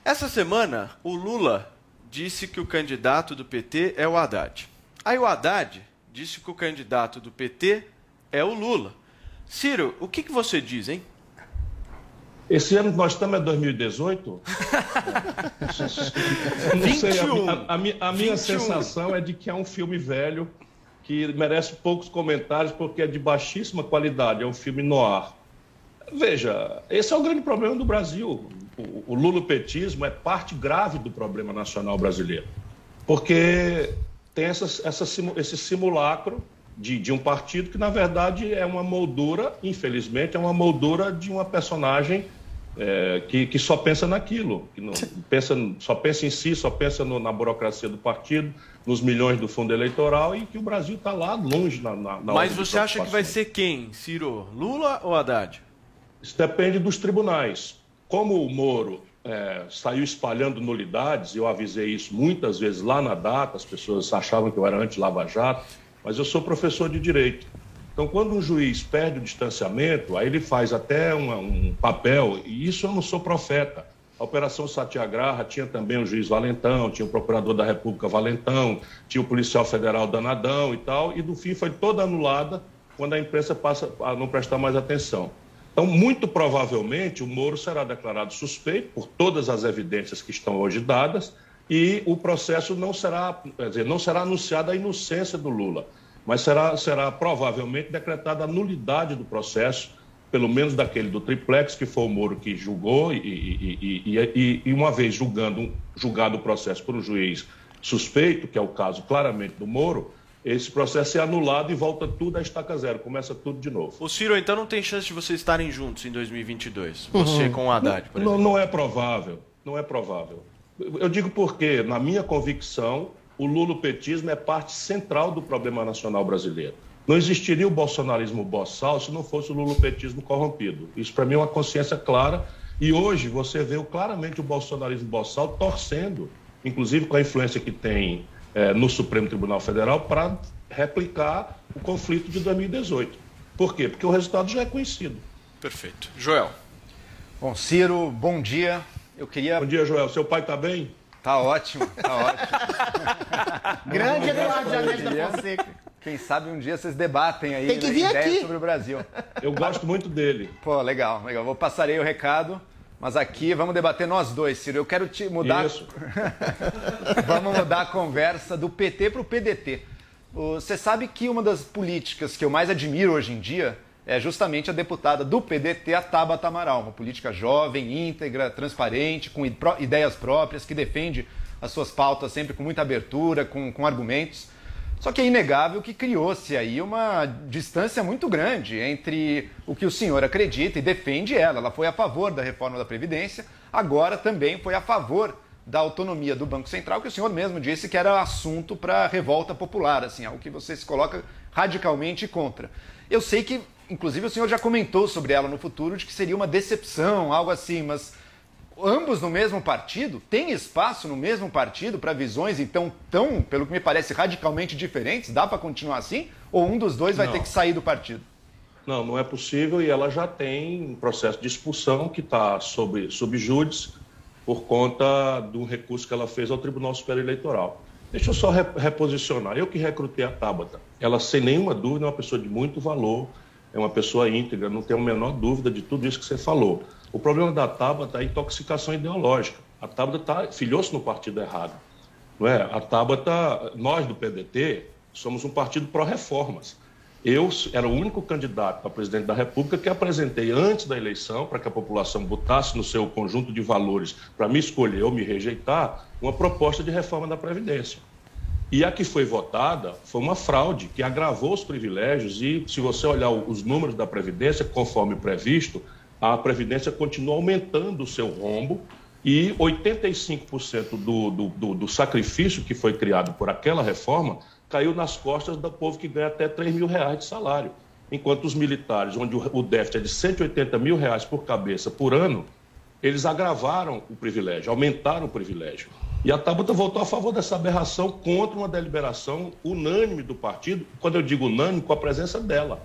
Essa semana, o Lula disse que o candidato do PT é o Haddad. Aí o Haddad disse que o candidato do PT é o Lula. Ciro, o que, que você diz, hein? Esse ano que nós estamos é 2018? Não sei, a, 21. mi- a mi- a minha 21. sensação é de que é um filme velho que merece poucos comentários porque é de baixíssima qualidade, é um filme noir. Veja, esse é o grande problema do Brasil. O, o lulopetismo é parte grave do problema nacional brasileiro. Porque tem essas, essa esse simulacro de, de um partido que, na verdade, é uma moldura, infelizmente, é uma moldura de uma personagem é, que, que só pensa naquilo, que não pensa, só pensa em si, só pensa no- na burocracia do partido, nos milhões do fundo eleitoral e que o Brasil está lá longe na, na, na Mas você acha que vai ser quem, Ciro? Lula ou Haddad? Isso depende dos tribunais. Como o Moro é, saiu espalhando nulidades, eu avisei isso muitas vezes lá na data, as pessoas achavam que eu era anti-Lava Jato, mas eu sou professor de direito. Então, quando um juiz perde o distanciamento, aí ele faz até uma- um papel, e isso eu não sou profeta. A Operação Satyagraha tinha também o juiz Valentão, tinha o procurador da República Valentão, tinha o policial federal Danadão e tal, e no fim foi toda anulada quando a imprensa passa a não prestar mais atenção. Então, muito provavelmente, o Moro será declarado suspeito por todas as evidências que estão hoje dadas e o processo não será, quer dizer, não será anunciada a inocência do Lula, mas será, será provavelmente decretada a nulidade do processo pelo menos daquele do triplex, que foi o Moro que julgou, e, e, e, e, uma vez julgando, julgado o processo por um juiz suspeito, que é o caso claramente do Moro, esse processo é anulado e volta tudo à estaca zero, começa tudo de novo. O Ciro, então não tem chance de vocês estarem juntos em 2022? Você Uhum. com o Haddad, por não, exemplo. não é provável, não é provável. Eu digo porque, na minha convicção, o lulopetismo é parte central do problema nacional brasileiro. Não existiria o bolsonarismo boçal se não fosse o lulopetismo corrompido. Isso, para mim, é uma consciência clara. E hoje você vê claramente o bolsonarismo boçal torcendo, inclusive com a influência que tem eh, no Supremo Tribunal Federal, para replicar o conflito de 2018. Por quê? Porque o resultado já é conhecido. Perfeito. Joel. Bom, Ciro, bom dia. Eu queria. Bom dia, Joel. Seu pai tá bem? Tá ótimo, tá ótimo. Grande Eduardo dia. da Fonseca. Quem sabe um dia vocês debatem aí Tem que né, vir ideias aqui. sobre o Brasil. Eu gosto muito dele. Pô, legal, legal. Vou passarei o recado, mas aqui vamos debater nós dois, Ciro. Eu quero te mudar. Isso. vamos mudar a conversa do PT para o PDT. Você sabe que uma das políticas que eu mais admiro hoje em dia é justamente a deputada do PDT, a Tabata Amaral, uma política jovem, íntegra, transparente, com ideias próprias, que defende as suas pautas sempre com muita abertura, com, com argumentos. Só que é inegável que criou-se aí uma distância muito grande entre o que o senhor acredita e defende ela. Ela foi a favor da reforma da Previdência, agora também foi a favor da autonomia do Banco Central, que o senhor mesmo disse que era assunto para revolta popular, assim, algo que você se coloca radicalmente contra. Eu sei que, inclusive, o senhor já comentou sobre ela no futuro, de que seria uma decepção, algo assim, mas ambos no mesmo partido? Tem espaço no mesmo partido para visões, então, tão, pelo que me parece, radicalmente diferentes? Dá para continuar assim? Ou um dos dois vai Não. ter que sair do partido? Não, não é possível e ela já tem um processo de expulsão que está sob, sob júdice por conta do recurso que ela fez ao Tribunal Superior Eleitoral. Deixa eu só re- reposicionar. Eu que recrutei a Tabata. Ela, sem nenhuma dúvida, é uma pessoa de muito valor, é uma pessoa íntegra, não tenho a menor dúvida de tudo isso que você falou. O problema da Tabata é a intoxicação ideológica. A Tabata tá, filiou-se no partido errado. Não é? A Tabata, nós do PDT, somos um partido pró-reformas. Eu era o único candidato a presidente da República que apresentei antes da eleição, para que a população botasse no seu conjunto de valores para me escolher ou me rejeitar, uma proposta de reforma da Previdência. E a que foi votada foi uma fraude que agravou os privilégios e, se você olhar os números da Previdência, conforme previsto, a Previdência continua aumentando o seu rombo e 85% do, do, do, do sacrifício que foi criado por aquela reforma caiu nas costas do povo que ganha até 3 mil reais de salário. Enquanto os militares, onde o, déficit é de 180 mil reais por cabeça por ano, eles agravaram o privilégio, aumentaram o privilégio. E a Tabata votou a favor dessa aberração contra uma deliberação unânime do partido, quando eu digo unânime, com a presença dela.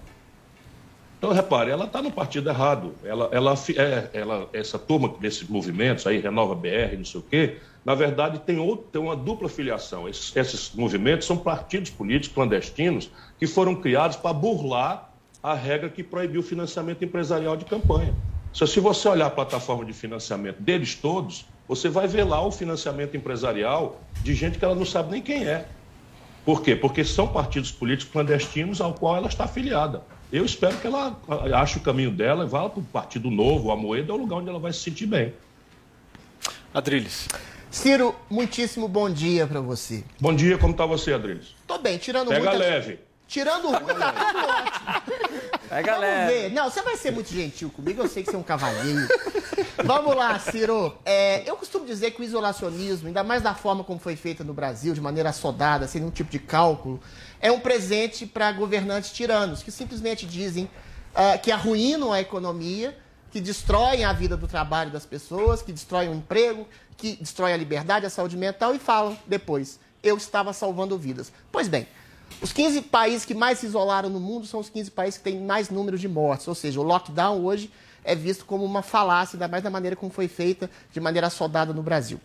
Então, repare, ela está no partido errado. Ela, ela, é, ela, essa turma desses movimentos aí, Renova BR, não sei o quê, na verdade tem, outro, tem uma dupla filiação. Esses, esses movimentos são partidos políticos clandestinos que foram criados para burlar a regra que proibiu o financiamento empresarial de campanha. Se você olhar a plataforma de financiamento deles todos, você vai ver lá o financiamento empresarial de gente que ela não sabe nem quem é. Por quê? Porque são partidos políticos clandestinos ao qual ela está afiliada. Eu espero que ela ache o caminho dela e vá para o Partido Novo, a Moeda, é o lugar onde ela vai se sentir bem. Adriles. Ciro, muitíssimo bom dia pra você. Bom dia, como está você, Adriles? Tô bem, tirando Pega muita... leve. Tirando ruim, tá tudo ótimo. Pega Vamos leve. ver. Não, você vai ser muito gentil comigo, eu sei que você é um cavalheiro. Vamos lá, Ciro. É, eu costumo dizer que o isolacionismo, ainda mais da forma como foi feita no Brasil, de maneira assodada, sem nenhum tipo de cálculo, é um presente para governantes tiranos, que simplesmente dizem ah, que arruinam a economia, que destroem a vida do trabalho das pessoas, que destroem o emprego, que destroem a liberdade, a saúde mental e falam depois, eu estava salvando vidas. Pois bem, os 15 países que mais se isolaram no mundo são os 15 países que têm mais número de mortes. Ou seja, o lockdown hoje é visto como uma falácia, ainda mais da maneira como foi feita, de maneira assodada no Brasil.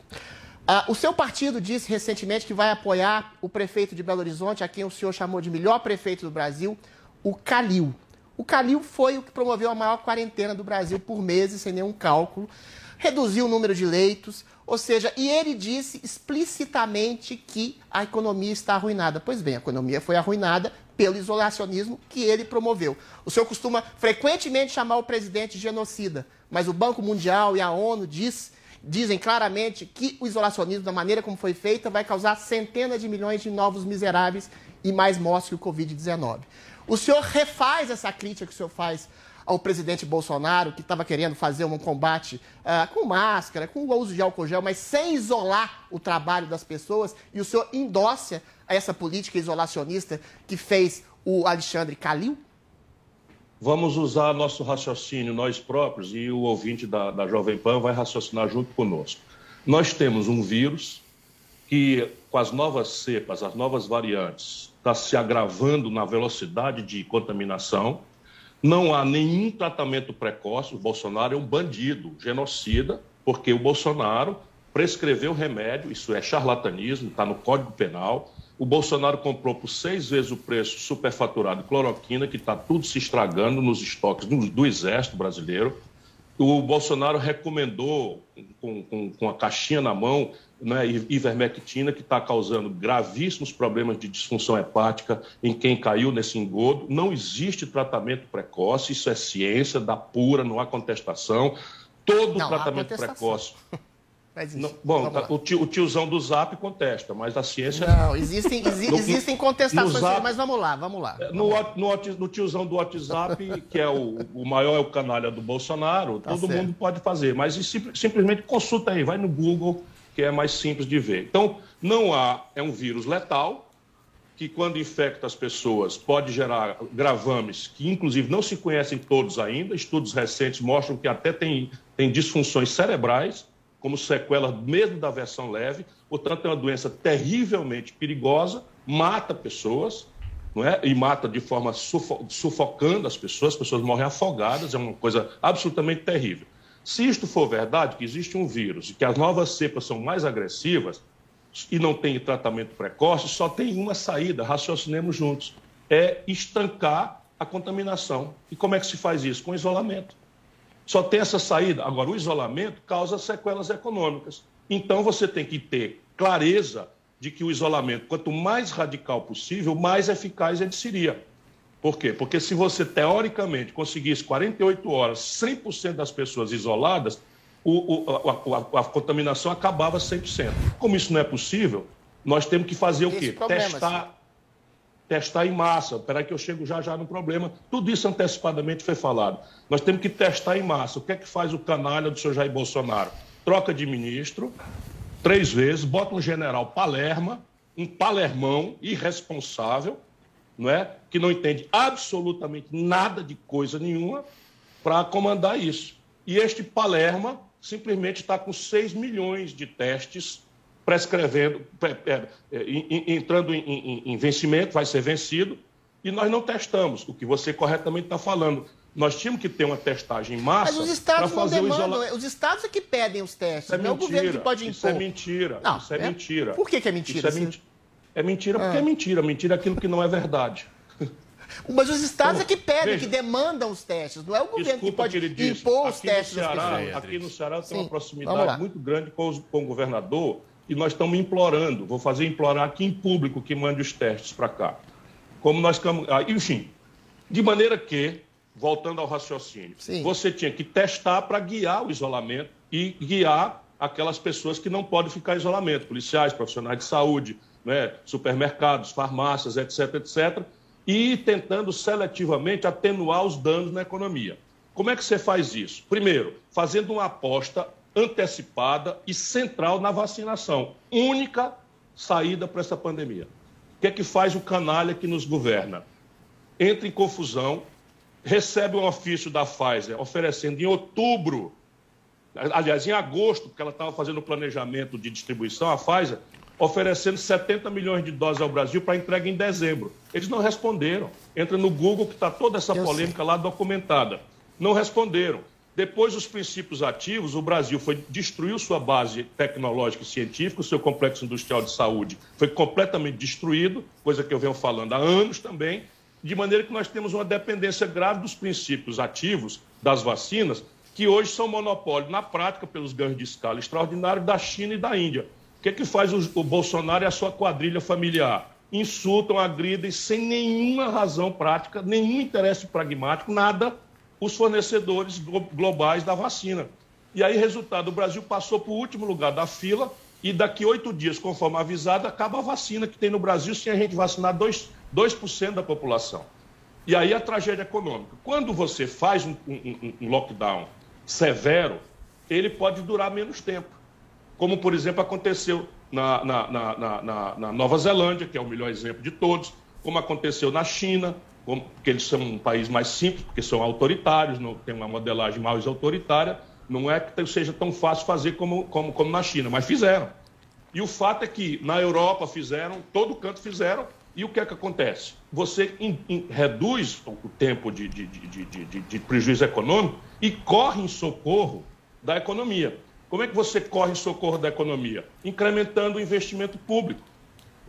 Ah, o seu partido disse recentemente que vai apoiar o prefeito de Belo Horizonte, a quem o senhor chamou de melhor prefeito do Brasil, o Calil. O Calil foi o que promoveu a maior quarentena do Brasil por meses, sem nenhum cálculo, reduziu o número de leitos, ou seja, e ele disse explicitamente que a economia está arruinada. Pois bem, a economia foi arruinada pelo isolacionismo que ele promoveu. O senhor costuma frequentemente chamar o presidente de genocida, mas o Banco Mundial e a ONU diz, dizem claramente que o isolacionismo, da maneira como foi feita, vai causar centenas de milhões de novos miseráveis e mais mortes que o Covid-19. O senhor refaz essa crítica que o senhor faz ao presidente Bolsonaro, que estava querendo fazer um combate ah, com máscara, com o uso de álcool gel, mas sem isolar o trabalho das pessoas, e o senhor endossa essa política isolacionista que fez o Alexandre Calil? Vamos usar nosso raciocínio, nós próprios, e o ouvinte da, da Jovem Pan vai raciocinar junto conosco. Nós temos um vírus que, com as novas cepas, as novas variantes, está se agravando na velocidade de contaminação. Não há nenhum tratamento precoce. O Bolsonaro é um bandido, genocida, porque o Bolsonaro prescreveu remédio, isso é charlatanismo, está no Código Penal. O Bolsonaro comprou por seis vezes o preço superfaturado de cloroquina, que está tudo se estragando nos estoques do, do Exército Brasileiro. O Bolsonaro recomendou, com, com, com a caixinha na mão, né, ivermectina, que está causando gravíssimos problemas de disfunção hepática em quem caiu nesse engodo. Não existe tratamento precoce, isso é ciência, da pura, não há contestação. Todo Não, tratamento precoce. Mas Não, bom, vamos lá. o, tio- o tiozão do Zap contesta, mas a ciência. Não, existem, exi- No- existem no contestações, Zap- mas vamos lá, vamos lá. No, wa- no, whats- no tiozão do WhatsApp, que é o, o maior é o canalha do Bolsonaro, Tá todo certo. mundo pode fazer, mas sim- simplesmente consulta aí, vai no Google, que é mais simples de ver. Então, não há, é um vírus letal, que quando infecta as pessoas pode gerar gravames que inclusive não se conhecem todos ainda, estudos recentes mostram que até tem, tem disfunções cerebrais, como sequela mesmo da versão leve, portanto é uma doença terrivelmente perigosa, mata pessoas, não é? E mata de forma sufo- sufocando as pessoas, as pessoas morrem afogadas, é uma coisa absolutamente terrível. Se isto for verdade, que existe um vírus e que as novas cepas são mais agressivas e não tem tratamento precoce, só tem uma saída, raciocinemos juntos, é estancar a contaminação. E como é que se faz isso? Com isolamento. Só tem essa saída. Agora, o isolamento causa sequelas econômicas. Então, você tem que ter clareza de que o isolamento, quanto mais radical possível, mais eficaz ele seria. Por quê? Porque se você, teoricamente, conseguisse 48 horas, 100% das pessoas isoladas, o- o- a, a- a contaminação acabava 100%. Como isso não é possível, nós temos que fazer o Esse quê? problema, Testar, testar em massa. Espera que eu chego já já no problema. Tudo isso antecipadamente foi falado. Nós temos que testar em massa. O que é que faz o canalha do senhor Jair Bolsonaro? Troca de ministro, três vezes, bota um general Palerma, um palermão irresponsável, não é? que não entende absolutamente nada de coisa nenhuma, para comandar isso. E este Palerma simplesmente está com 6 milhões de testes prescrevendo, pre- é, é, entrando em, em- em vencimento, vai ser vencido, e nós não testamos, o que você corretamente está falando. Nós tínhamos que ter uma testagem em massa Mas os estados não fazer o demandam, isolamento. os estados é que pedem os testes, é não é o mentira. governo que pode impor. Isso é mentira. Não, isso é, é- mentira. Por que que é mentira, Isso é, menti- é mentira porque Ah. é mentira. Mentira é aquilo que não é verdade. Mas os estados Então, é que pedem, veja. que demandam os testes, não é o governo que pode impor os aqui no testes às Ceará. Aqui no Ceará tem Sim, uma proximidade muito grande com, os- com o governador e nós estamos implorando, vou fazer implorar aqui em público que mande os testes para cá. Como nós... cam- ah, Enfim, de maneira que, voltando ao raciocínio, você tinha que testar para guiar o isolamento e guiar aquelas pessoas que não podem ficar em isolamento, policiais, profissionais de saúde, né, supermercados, farmácias, etc, etc, e tentando seletivamente atenuar os danos na economia. Como é que você faz isso? Primeiro, fazendo uma aposta antecipada e central na vacinação. Única saída para essa pandemia. O que é que faz o canalha que nos governa? Entra em confusão, recebe um ofício da Pfizer oferecendo em outubro, aliás, em agosto, porque ela estava fazendo o planejamento de distribuição, a Pfizer, oferecendo 70 milhões de doses ao Brasil para entrega em dezembro. Eles não responderam. Entra no Google que está toda essa polêmica lá documentada. Não responderam. Depois dos princípios ativos, o Brasil foi destruiu sua base tecnológica e científica, o seu complexo industrial de saúde foi completamente destruído, coisa que eu venho falando há anos também, de maneira que nós temos uma dependência grave dos princípios ativos das vacinas, que hoje são monopólio na prática pelos ganhos de escala extraordinários da China e da Índia. O que, é que faz o, Bolsonaro e a sua quadrilha familiar? insultam, agridem sem nenhuma razão prática, nenhum interesse pragmático, nada, os fornecedores glo- globais da vacina. E aí, resultado, o Brasil passou para o último lugar da fila e daqui oito dias, conforme avisado, acaba a vacina que tem no Brasil sem a gente vacinar 2%, 2 da população. E aí a tragédia econômica. Quando você faz um, um- um lockdown severo, ele pode durar menos tempo. Como, por exemplo, aconteceu na, na- na- na- Nova Zelândia, que é o melhor exemplo de todos, como aconteceu na China, porque eles são um país mais simples, porque são autoritários, não tem uma modelagem mais autoritária. Não é que seja tão fácil fazer como, como, como na China, mas fizeram. E o fato é que na Europa fizeram, todo canto fizeram, e o que é que acontece? Você in- in- reduz o tempo de, de- de- de- prejuízo econômico e corre em socorro da economia. Como é que você corre em socorro da economia? Incrementando o investimento público.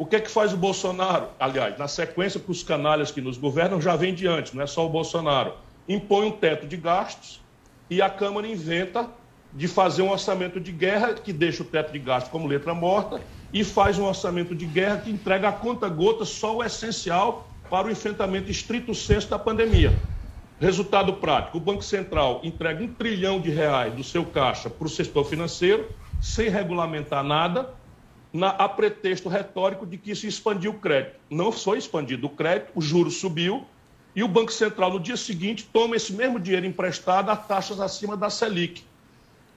O que é que faz o Bolsonaro? Aliás, na sequência para os canalhas que nos governam, já vem de antes, não é só o Bolsonaro. Impõe um teto de gastos e a Câmara inventa de fazer um orçamento de guerra que deixa o teto de gastos como letra morta e faz um orçamento de guerra que entrega a conta gota só o essencial para o enfrentamento estrito senso da pandemia. Resultado prático: o Banco Central entrega um trilhão de reais do seu caixa para o setor financeiro, sem regulamentar nada, na- a pretexto retórico de que isso expandiu o crédito. Não foi expandido o crédito, o juro subiu e o Banco Central, no dia seguinte, toma esse mesmo dinheiro emprestado a taxas acima da Selic.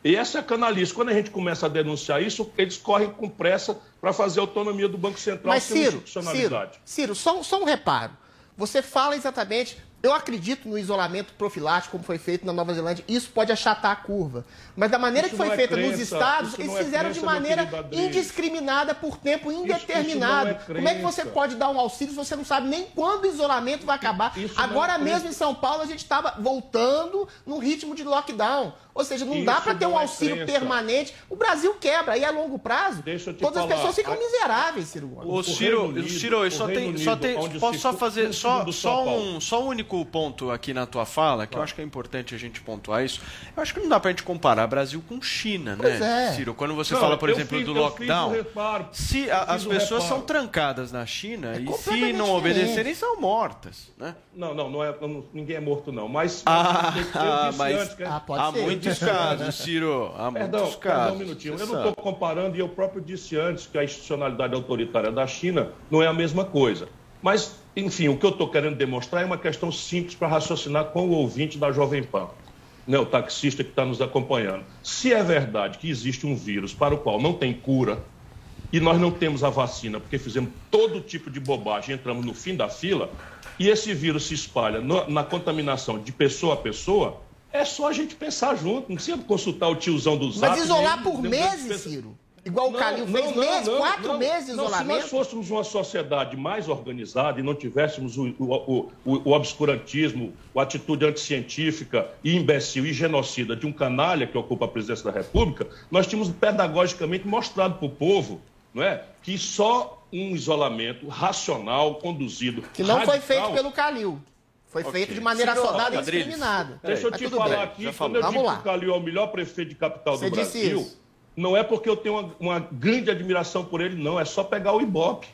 E essa é a canalice. Quando a gente começa a denunciar isso, eles correm com pressa para fazer a autonomia do Banco Central Mas, Ciro, Ciro. Ciro só, só um reparo. Você fala exatamente. Eu acredito no isolamento profilático, como foi feito na Nova Zelândia. Isso pode achatar a curva. Mas da maneira Isso que foi é feita nos crença, estados, isso eles é fizeram de crença, meu maneira indiscriminada por tempo indeterminado. isso não é como é que você pode dar um auxílio se você não sabe nem quando o isolamento vai acabar? Isso é Agora mesmo em São Paulo a gente estava voltando num ritmo de lockdown. Ou seja, não dá Isso para ter um é auxílio crença. permanente. O Brasil quebra. Aí a longo prazo, Deixa eu te todas as falar. pessoas ficam A- miseráveis, Ciro Gomes. Ô, O Ciro, Unido- Ciro, eu só tem, só Unido, tem, onde posso só fazer só, só um, só um único ponto aqui na tua fala, que eu acho que é importante a gente pontuar isso. Eu acho que não dá pra gente comparar Brasil com China, Pois né, é. Ciro? Quando você Não, fala, por exemplo, fiz- do lockdown, reparo. se a- as pessoas reparo. são trancadas na China e se não diferente. obedecerem são mortas, né? Não, não, não é, não- ninguém é morto, não. Mas, Ah, eu, eu disse mas antes que há muitos casos, Ciro. Há Perdão, muitos perdão casos. um minutinho. você Eu não estou comparando, e eu próprio disse antes que a institucionalidade autoritária da China não é a mesma coisa. Mas, enfim, o que eu estou querendo demonstrar é uma questão simples para raciocinar com o ouvinte da Jovem Pan, né, o taxista que está nos acompanhando. Se é verdade que existe um vírus para o qual não tem cura, e nós não temos a vacina porque fizemos todo tipo de bobagem, entramos no fim da fila, e esse vírus se espalha na contaminação de pessoa a pessoa, é só a gente pensar junto, não precisa consultar o tiozão do Zap. Mas isolar por nem- meses, Ciro? Igual o Calil fez meses, quatro meses de não, isolamento? Se nós fôssemos uma sociedade mais organizada e não tivéssemos o, o, o, o obscurantismo, a atitude anticientífica e imbecil e genocida de um canalha que ocupa a presidência da República, nós tínhamos pedagogicamente mostrado para o povo não é, que só um isolamento racional, conduzido. Que não foi radical- feito pelo Calil. Foi feito de maneira assodada e Adriles, indiscriminada. Deixa eu Mas te tudo falar bem. aqui, Já quando falou. eu Vamos digo lá. que o Calil é o melhor prefeito de capital Você do Brasil, isso. não é porque eu tenho uma, uma grande admiração por ele, não. É só pegar o Ibope.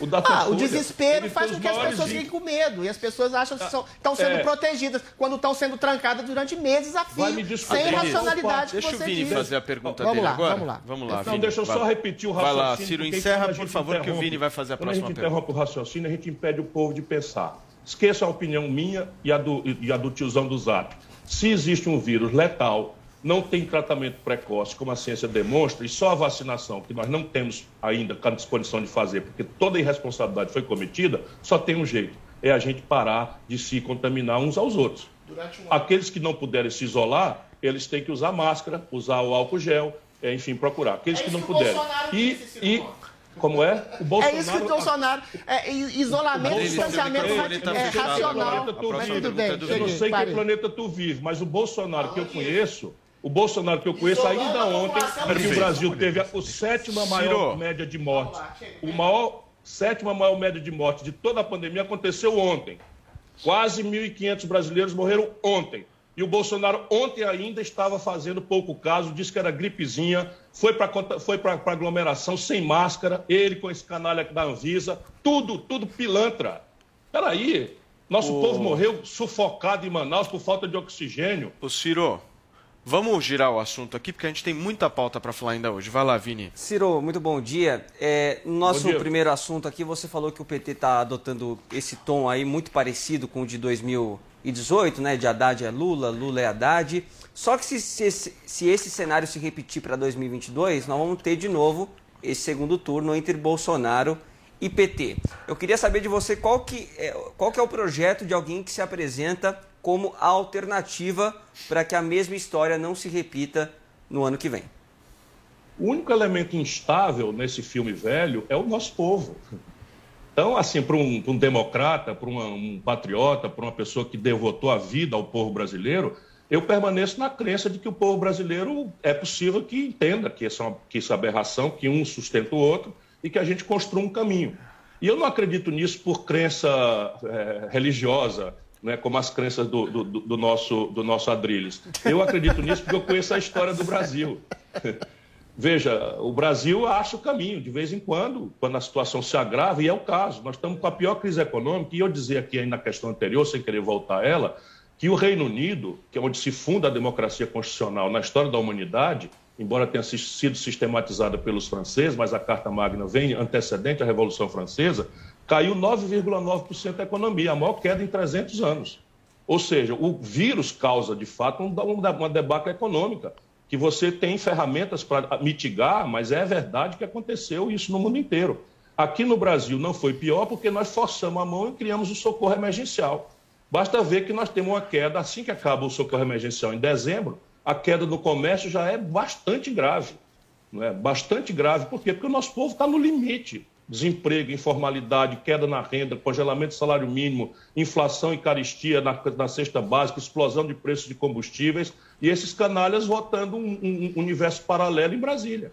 O Ah, o desespero Ele faz com que as pessoas fiquem com medo. E as pessoas acham que estão sendo é. protegidas quando estão sendo trancadas durante meses a Vai me fio, sem racionalidade Deixa que o Vini disse. fazer a pergunta vamos dele lá, agora. Vamos lá, Vamos lá, Não, Vini. deixa eu só Vai. repetir o Vai raciocínio. lá, Ciro, encerra, por favor, que o Vini vai fazer a Quando a próxima gente pergunta. interrompe o raciocínio, a gente impede o povo de pensar. Esqueça a opinião minha e a do, e a do tiozão do Zap. Se existe um vírus letal, não tem tratamento precoce, como a ciência demonstra, e só a vacinação, que nós não temos ainda a disposição de fazer, porque toda a irresponsabilidade foi cometida, só tem um jeito: é a gente parar de se contaminar uns aos outros. Aqueles que não puderem se isolar, eles têm que usar máscara, usar o álcool gel, é, enfim, procurar. Aqueles que não puderem. E, e como é? O É Bolsonaro. isso que o Bolsonaro. É, isolamento, Bolsonaro- distanciamento radi- eu não é, sei que racional. Mas vive. tudo bem, Eu não cheguei, sei que parei. planeta tu vive, mas o Bolsonaro que eu conheço, o Bolsonaro que eu conheço ainda ontem, é que o Brasil teve a, a sétima maior média de mortes. O maior, sétima maior média de mortes de toda a pandemia aconteceu ontem. Quase 1.500 brasileiros morreram ontem. E o Bolsonaro ontem ainda estava fazendo pouco caso, disse que era gripezinha, foi para foi para aglomeração sem máscara, ele com esse canalha da Anvisa, tudo, tudo pilantra. Peraí, nosso Ô. povo morreu sufocado em Manaus por falta de oxigênio. Ô Ciro, vamos girar o assunto aqui, porque a gente tem muita pauta para falar ainda hoje. Vai lá, Vini. Ciro, muito bom dia. É, no nosso Bom dia. primeiro assunto aqui, você falou que o PT está adotando esse tom aí muito parecido com o de 2018, né? De Haddad é Lula, Lula é Haddad. Só que se, se, se esse cenário se repetir para 2022, nós vamos ter de novo esse segundo turno entre Bolsonaro e PT. Eu queria saber de você qual que é, qual que é o projeto de alguém que se apresenta como alternativa para que a mesma história não se repita no ano que vem. O único elemento instável nesse filme velho é o nosso povo. Então, assim, para um, um democrata, para um patriota, para uma pessoa que devotou a vida ao povo brasileiro, eu permaneço na crença de que o povo brasileiro é possível que entenda que isso é, uma, que isso é aberração, que um sustenta o outro e que a gente construa um caminho. E eu não acredito nisso por crença eh, religiosa, né, como as crenças do, do- do nosso, do nosso Adrilles. Eu acredito nisso porque eu conheço a história do Brasil. Veja, o Brasil acha o caminho, de vez em quando, quando a situação se agrava, e é o caso. Nós estamos com a pior crise econômica, e eu dizia aqui na questão anterior, sem querer voltar a ela, que o Reino Unido, que é onde se funda a democracia constitucional na história da humanidade, embora tenha si- sido sistematizada pelos franceses, mas a Carta Magna vem antecedente à Revolução Francesa, caiu 9,9% da economia, a maior queda em 300 anos. Ou seja, o vírus causa, de fato, um- uma debacle econômica, que você tem ferramentas para mitigar, mas é verdade que aconteceu isso no mundo inteiro. Aqui no Brasil não foi pior porque nós forçamos a mão e criamos o socorro emergencial. Basta ver que nós temos uma queda, assim que acaba o socorro emergencial em dezembro, a queda no comércio já é bastante grave. Não é? Bastante grave. Por quê? Porque o nosso povo está no limite. Desemprego, informalidade, queda na renda, congelamento do salário mínimo, inflação e caristia na, na cesta básica, explosão de preços de combustíveis e esses canalhas votando um, um- um universo paralelo em Brasília.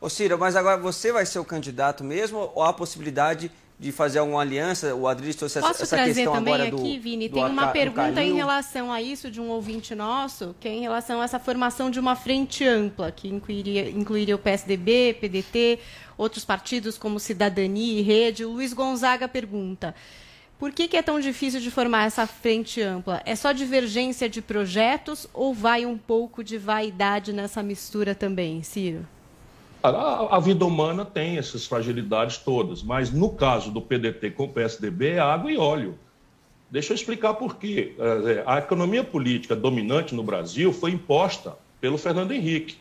Ô Ciro, mas agora você vai ser o candidato mesmo ou há a possibilidade de fazer alguma aliança? O Adriles trouxe essa, Posso essa trazer questão também agora aqui, do Vini? do Tem uma Aca- pergunta em relação a isso de um ouvinte nosso, que é em relação a essa formação de uma frente ampla, que incluiria, incluiria o PSDB, PDT, outros partidos como Cidadania e Rede. O Luiz Gonzaga pergunta. Por que, que é tão difícil de formar essa frente ampla? É só divergência de projetos ou vai um pouco de vaidade nessa mistura também, Ciro? A, a vida humana tem essas fragilidades todas, mas no caso do PDT com o PSDB é água e óleo. Deixa eu explicar por quê. Eh, A economia política dominante no Brasil foi imposta pelo Fernando Henrique.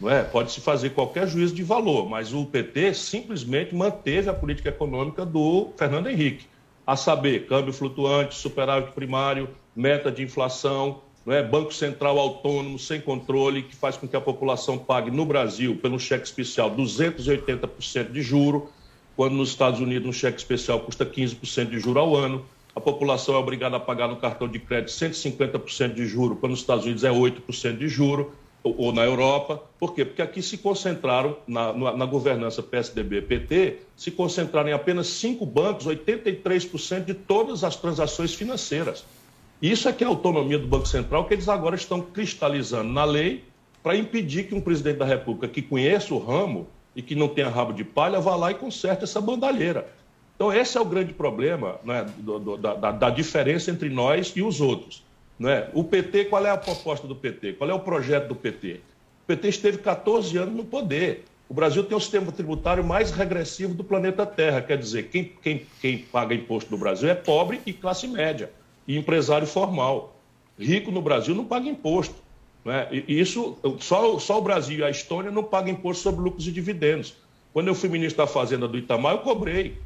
Não é? Pode-se fazer qualquer juízo de valor, mas o PT simplesmente manteve a política econômica do Fernando Henrique. A saber, câmbio flutuante, superávit primário, meta de inflação, não é? Banco Central autônomo, sem controle, que faz com que a população pague no Brasil, pelo cheque especial, 280% de juro, quando nos Estados Unidos um cheque especial custa 15% de juro ao ano. A população é obrigada a pagar no cartão de crédito 150% de juro, quando nos Estados Unidos é 8% de juro, ou, ou na Europa. Por quê? Porque aqui se concentraram, na, na- na governança PSDB-PT, se concentraram em apenas cinco bancos, 83% de todas as transações financeiras. Isso é que é a autonomia do Banco Central, que eles agora estão cristalizando na lei para impedir que um presidente da República que conheça o ramo e que não tenha rabo de palha vá lá e conserte essa bandalheira. Então, esse é o grande problema né, do- do- da- da diferença entre nós e os outros. Né? O PT, qual é a proposta do PT? Qual é o projeto do PT? O PT esteve 14 anos no poder. O Brasil tem o sistema tributário mais regressivo do planeta Terra. Quer dizer, quem, quem, quem paga imposto no Brasil é pobre e classe média, e empresário formal. Rico no Brasil não paga imposto. E e isso, só, só o Brasil e a Estônia não pagam imposto sobre lucros e dividendos. Quando eu fui ministro da Fazenda do Itamar, eu cobrei.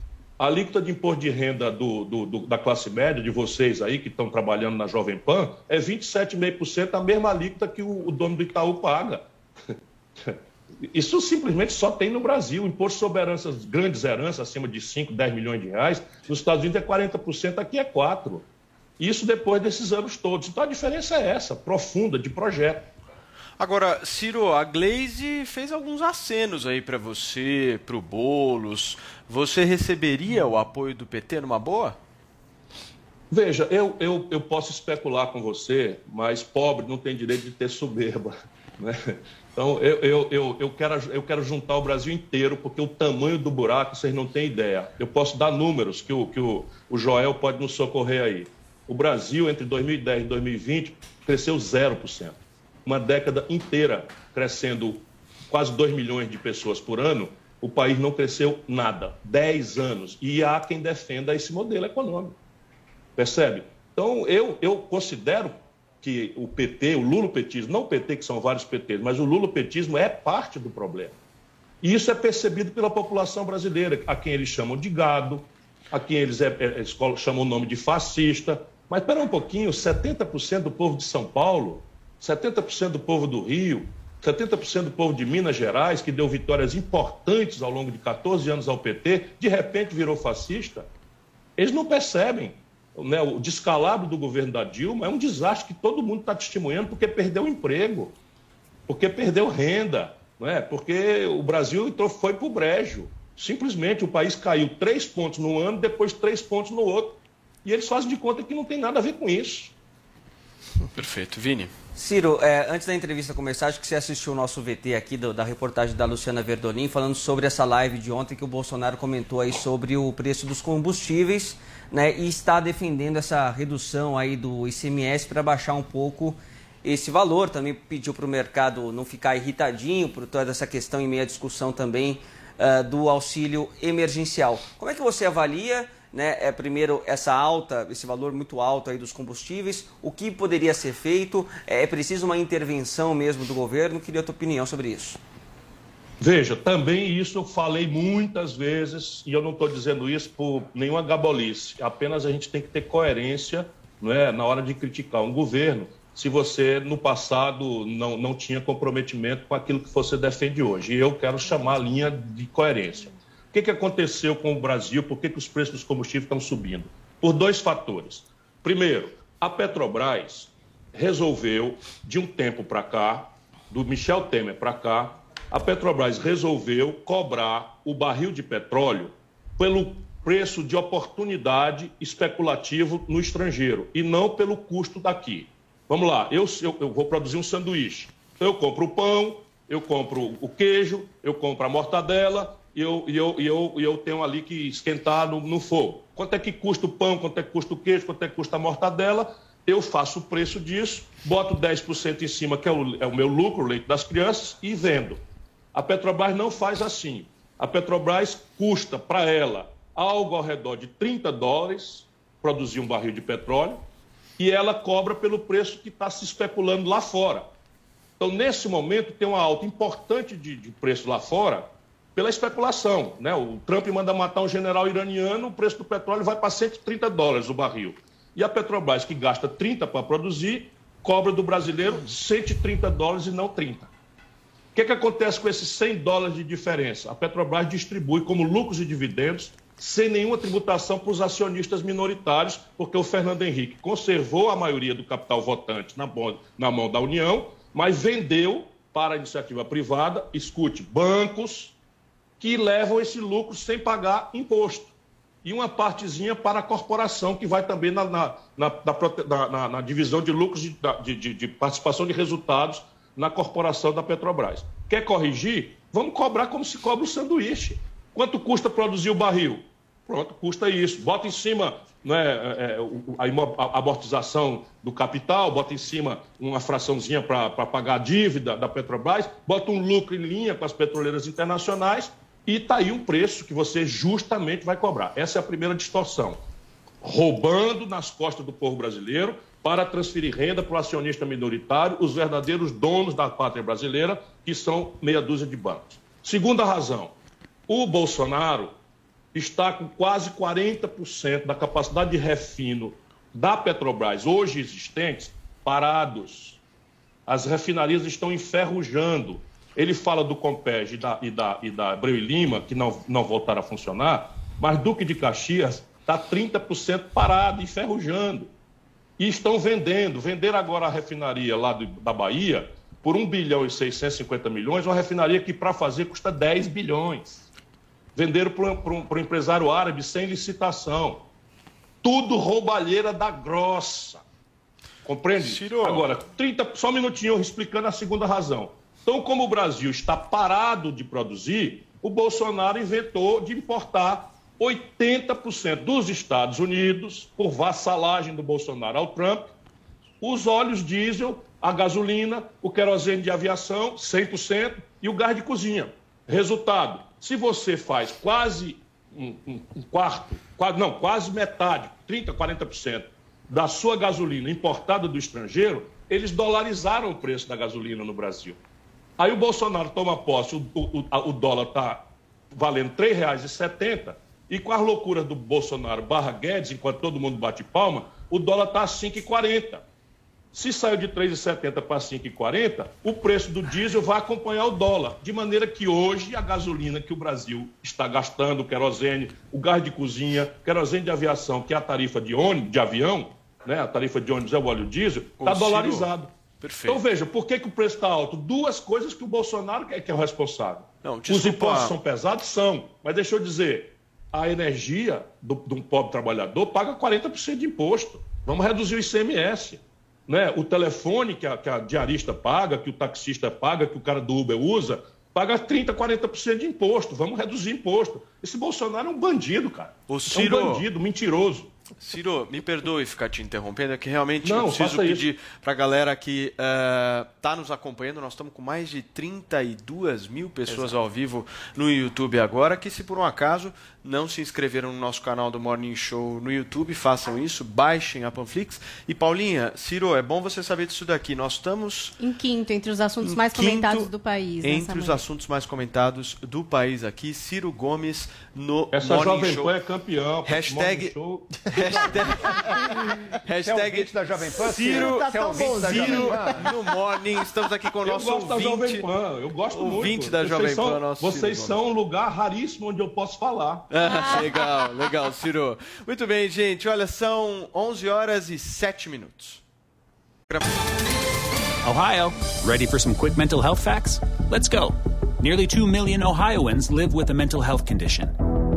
A alíquota de imposto de renda do- do- do- da classe média, de vocês aí que estão trabalhando na Jovem Pan, é 27,5%, a mesma alíquota que o, o dono do Itaú paga. Isso simplesmente só tem no Brasil. Imposto sobre heranças, grandes heranças, acima de 5, 10 milhões de reais, nos Estados Unidos é 40%, aqui é 4%. Isso depois desses anos todos. Então a diferença é essa, profunda, de projeto. Agora, Ciro, a Glaze fez alguns acenos aí pra você, pro Bolos. Você receberia o apoio do PT numa boa? Veja, eu, eu, eu posso especular com você, mas pobre não tem direito de ter soberba. Né? Então, eu, eu, eu, eu, quero, eu quero juntar o Brasil inteiro, porque o tamanho do buraco vocês não têm ideia. Eu posso dar números que o, que o, o Joel pode nos socorrer aí. O Brasil, entre 2010 e 2020, cresceu 0%. Uma década inteira crescendo quase 2 milhões de pessoas por ano, o país não cresceu nada. 10 anos. E há quem defenda esse modelo econômico. Percebe? Então, eu, eu considero que o PT, o lulopetismo, não o PT, que são vários PTs, mas o lulopetismo é parte do problema. E isso é percebido pela população brasileira, a quem eles chamam de gado, a quem eles, é, é, chamam o nome de fascista. Mas espera um pouquinho, 70% do povo de São Paulo, 70% do povo do Rio, 70% do povo de Minas Gerais, que deu vitórias importantes ao longo de 14 anos ao PT, de repente virou fascista. Eles não percebem né, o descalabro do governo da Dilma é um desastre que todo mundo está testemunhando porque perdeu emprego, porque perdeu renda, né, porque o Brasil entrou, foi para o brejo. Simplesmente o país caiu três pontos no ano, depois três pontos no outro. E eles fazem de conta que não tem nada a ver com isso. Perfeito. Vini. Ciro, é, antes da entrevista começar, acho que você assistiu o nosso VT aqui do, da reportagem da Luciana Verdolim, falando sobre essa live de ontem que o Bolsonaro comentou aí sobre o preço dos combustíveis né, e está defendendo essa redução aí do ICMS para baixar um pouco esse valor. Também pediu para o mercado não ficar irritadinho por toda essa questão em meia discussão também uh, do auxílio emergencial. Como é que você avalia, né, é, primeiro, essa alta, esse valor muito alto aí dos combustíveis? O que poderia ser feito? É, é preciso uma intervenção mesmo do governo? Queria a tua opinião sobre isso. Veja, também isso eu falei muitas vezes, e eu não estou dizendo isso por nenhuma gabolice, apenas a gente tem que ter coerência é, na hora de criticar um governo, se você no passado não, não tinha comprometimento com aquilo que você defende hoje. E eu quero chamar a linha de coerência. O que, que aconteceu com o Brasil? Por que, que os preços dos combustíveis estão subindo? Por dois fatores. Primeiro, a Petrobras resolveu, de um tempo para cá, do Michel Temer para cá, a Petrobras resolveu cobrar o barril de petróleo pelo preço de oportunidade especulativo no estrangeiro e não pelo custo daqui. Vamos lá, eu, eu, eu vou produzir um sanduíche. Então eu compro o pão, eu compro o queijo, eu compro a mortadela e eu, e eu, e eu, e eu tenho ali que esquentar no, no fogo. Quanto é que custa o pão, quanto é que custa o queijo, quanto é que custa a mortadela? Eu faço o preço disso, boto 10% em cima, que é o, é o meu lucro, o leite das crianças, e vendo. A Petrobras não faz assim. A Petrobras custa para ela algo ao redor de 30 dólares produzir um barril de petróleo e ela cobra pelo preço que está se especulando lá fora. Então, nesse momento, tem uma alta importante de, de preço lá fora pela especulação. Né? O Trump manda matar um general iraniano, o preço do petróleo vai para 130 dólares o barril. E a Petrobras, que gasta 30 para produzir, cobra do brasileiro 130 dólares e não 30. O que, que acontece com esses 100 dólares de diferença? A Petrobras distribui como lucros e dividendos sem nenhuma tributação para os acionistas minoritários, porque o Fernando Henrique conservou a maioria do capital votante na, na mão da União, mas vendeu para a iniciativa privada, escute, bancos que levam esse lucro sem pagar imposto. E uma partezinha para a corporação, que vai também na, na, na, na divisão de lucros de, de, de participação de resultados na corporação da Petrobras. Quer corrigir? Vamos cobrar como se cobra o sanduíche. Quanto custa produzir o barril? Pronto, custa isso. Bota em cima né, é, a amortização do capital, bota em cima uma fraçãozinha para pagar a dívida da Petrobras, bota um lucro em linha com as petroleiras internacionais e está aí um preço que você justamente vai cobrar. Essa é a primeira distorção. Roubando nas costas do povo brasileiro para transferir renda para o acionista minoritário, os verdadeiros donos da pátria brasileira, que são meia dúzia de bancos. Segunda razão, o Bolsonaro está com quase 40% da capacidade de refino da Petrobras, hoje existentes, parados. As refinarias estão enferrujando. Ele fala do Compeg e da, e da, e da Abreu e Lima, que não, não voltaram a funcionar, mas Duque de Caxias está 30% parado, enferrujando e estão vendendo. Venderam agora a refinaria lá do, da Bahia por 1 bilhão e 650 milhões, uma refinaria que para fazer custa 10 bilhões. Venderam para um empresário árabe sem licitação. Tudo roubalheira da grossa. Compreende? Agora, 30, só um minutinho explicando a segunda razão. Então, como o Brasil está parado de produzir, o Bolsonaro inventou de importar 80% dos Estados Unidos, por vassalagem do Bolsonaro ao Trump, os óleos diesel, a gasolina, o querosene de aviação, 100%, e o gás de cozinha. Resultado, se você faz quase um, um- um quarto, quase, não, quase metade, 30%, 40% da sua gasolina importada do estrangeiro, eles dolarizaram o preço da gasolina no Brasil. Aí o Bolsonaro toma posse, o, o- o dólar está valendo R$ 3,70 e com as loucuras do Bolsonaro barra Guedes, enquanto todo mundo bate palma, o dólar está a 5,40. Se saiu de 3,70 para 5,40, o preço do diesel vai acompanhar o dólar. De maneira que hoje a gasolina que o Brasil está gastando, o querosene, o gás de cozinha, querosene de aviação, que é a tarifa de ônibus, de avião, né? a tarifa de ônibus é o óleo diesel, está dolarizado. Perfeito. Então veja, por que, que o preço está alto? Duas coisas que o Bolsonaro é que é o responsável. Não, Os desculpa- impostos são pesados? São. Mas deixa eu dizer, a energia do- de um pobre trabalhador paga 40% de imposto. Vamos reduzir o ICMS. Né? O telefone que a, que a diarista paga, que o taxista paga, que o cara do Uber usa, paga 30%, 40% de imposto. Vamos reduzir imposto. Esse Bolsonaro é um bandido, cara. É Ciro- um bandido, mentiroso. Ciro, me perdoe ficar te interrompendo, é que realmente Não, eu preciso pedir para a galera que está nos acompanhando, nós estamos com mais de 32 mil pessoas ao vivo no YouTube agora, que se por um acaso não se inscreveram no nosso canal do Morning Show no YouTube, façam isso, baixem a Panflix. E Paulinha, Ciro, é bom você saber disso daqui, nós estamos Em quinto, entre os assuntos mais comentados do país. nessa entre os manhã. assuntos mais comentados do país aqui, Ciro Gomes no Essa Morning Jovem Show. Pan é campeão. Hashtag, Morning Show. Hashtag ouvinte da Jovem Pan, Ciro, Ciro? Você é da Ciro no Morning. Estamos aqui com o Eu nosso gosto da ouvinte. Jovem Pan, eu gosto ouvinte muito. da Vocês Jovem são- Pan, Vocês Ciro são um lugar raríssimo onde eu posso falar. Ah, legal, legal, Ciro. Muito bem, gente. Olha, são 11 horas e 7 minutos. Ohio, ready for some quick mental health facts? Let's go. Nearly 2 million Ohioans live with a mental health condition.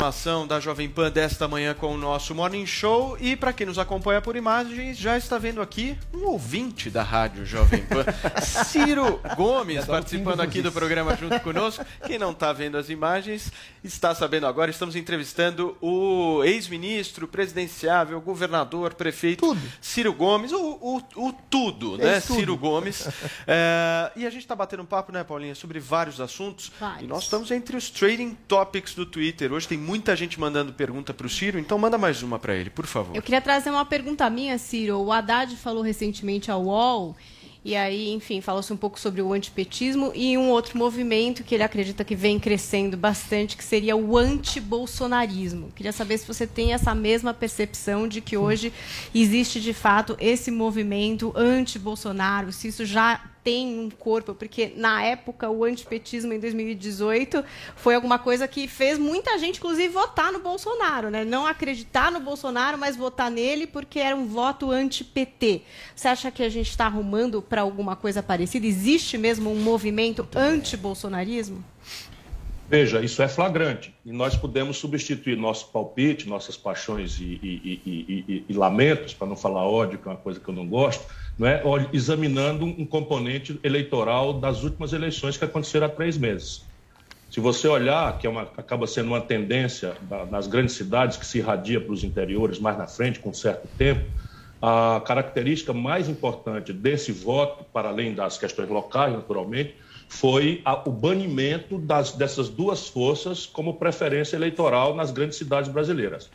Informação da Jovem Pan desta manhã com o nosso Morning Show. E para quem nos acompanha por imagens, já está vendo aqui um ouvinte da rádio Jovem Pan, Ciro Gomes, participando aqui do programa junto conosco. Quem não está vendo as imagens está sabendo agora. Estamos entrevistando o ex-ministro presidenciável, governador, prefeito Ciro Gomes, o, o, o tudo, né? Ex-tudo. Ciro Gomes. É, e a gente está batendo um papo, né, Paulinha, sobre vários assuntos. Vários. E nós estamos entre os trading topics do Twitter. Hoje tem muita gente mandando pergunta para o Ciro, então manda mais uma para ele, por favor. Eu queria trazer uma pergunta minha, Ciro. O Haddad falou recentemente ao UOL, e aí, enfim, falou-se um pouco sobre o antipetismo e um outro movimento que ele acredita que vem crescendo bastante, que seria o antibolsonarismo. Queria saber se você tem essa mesma percepção de que hoje existe, de fato, esse movimento anti-Bolsonaro, se isso já tem um corpo, porque na época o antipetismo em 2018 foi alguma coisa que fez muita gente, inclusive, votar no Bolsonaro, né? Não acreditar no Bolsonaro, mas votar nele porque era um voto anti-PT. Você acha que a gente está arrumando para alguma coisa parecida? Existe mesmo um movimento anti-bolsonarismo? Veja, isso é flagrante. E nós podemos substituir nosso palpite, nossas paixões e, e- e- e- lamentos, para não falar ódio, que é uma coisa que eu não gosto, é? Olhe- examinando um componente eleitoral das últimas eleições que aconteceram há três meses. Se você olhar, que é uma- acaba sendo uma tendência da- nas grandes cidades que se irradia para os interiores mais na frente, com um certo tempo, a característica mais importante desse voto, para além das questões locais, naturalmente, foi a- o banimento das- dessas duas forças como preferência eleitoral nas grandes cidades brasileiras.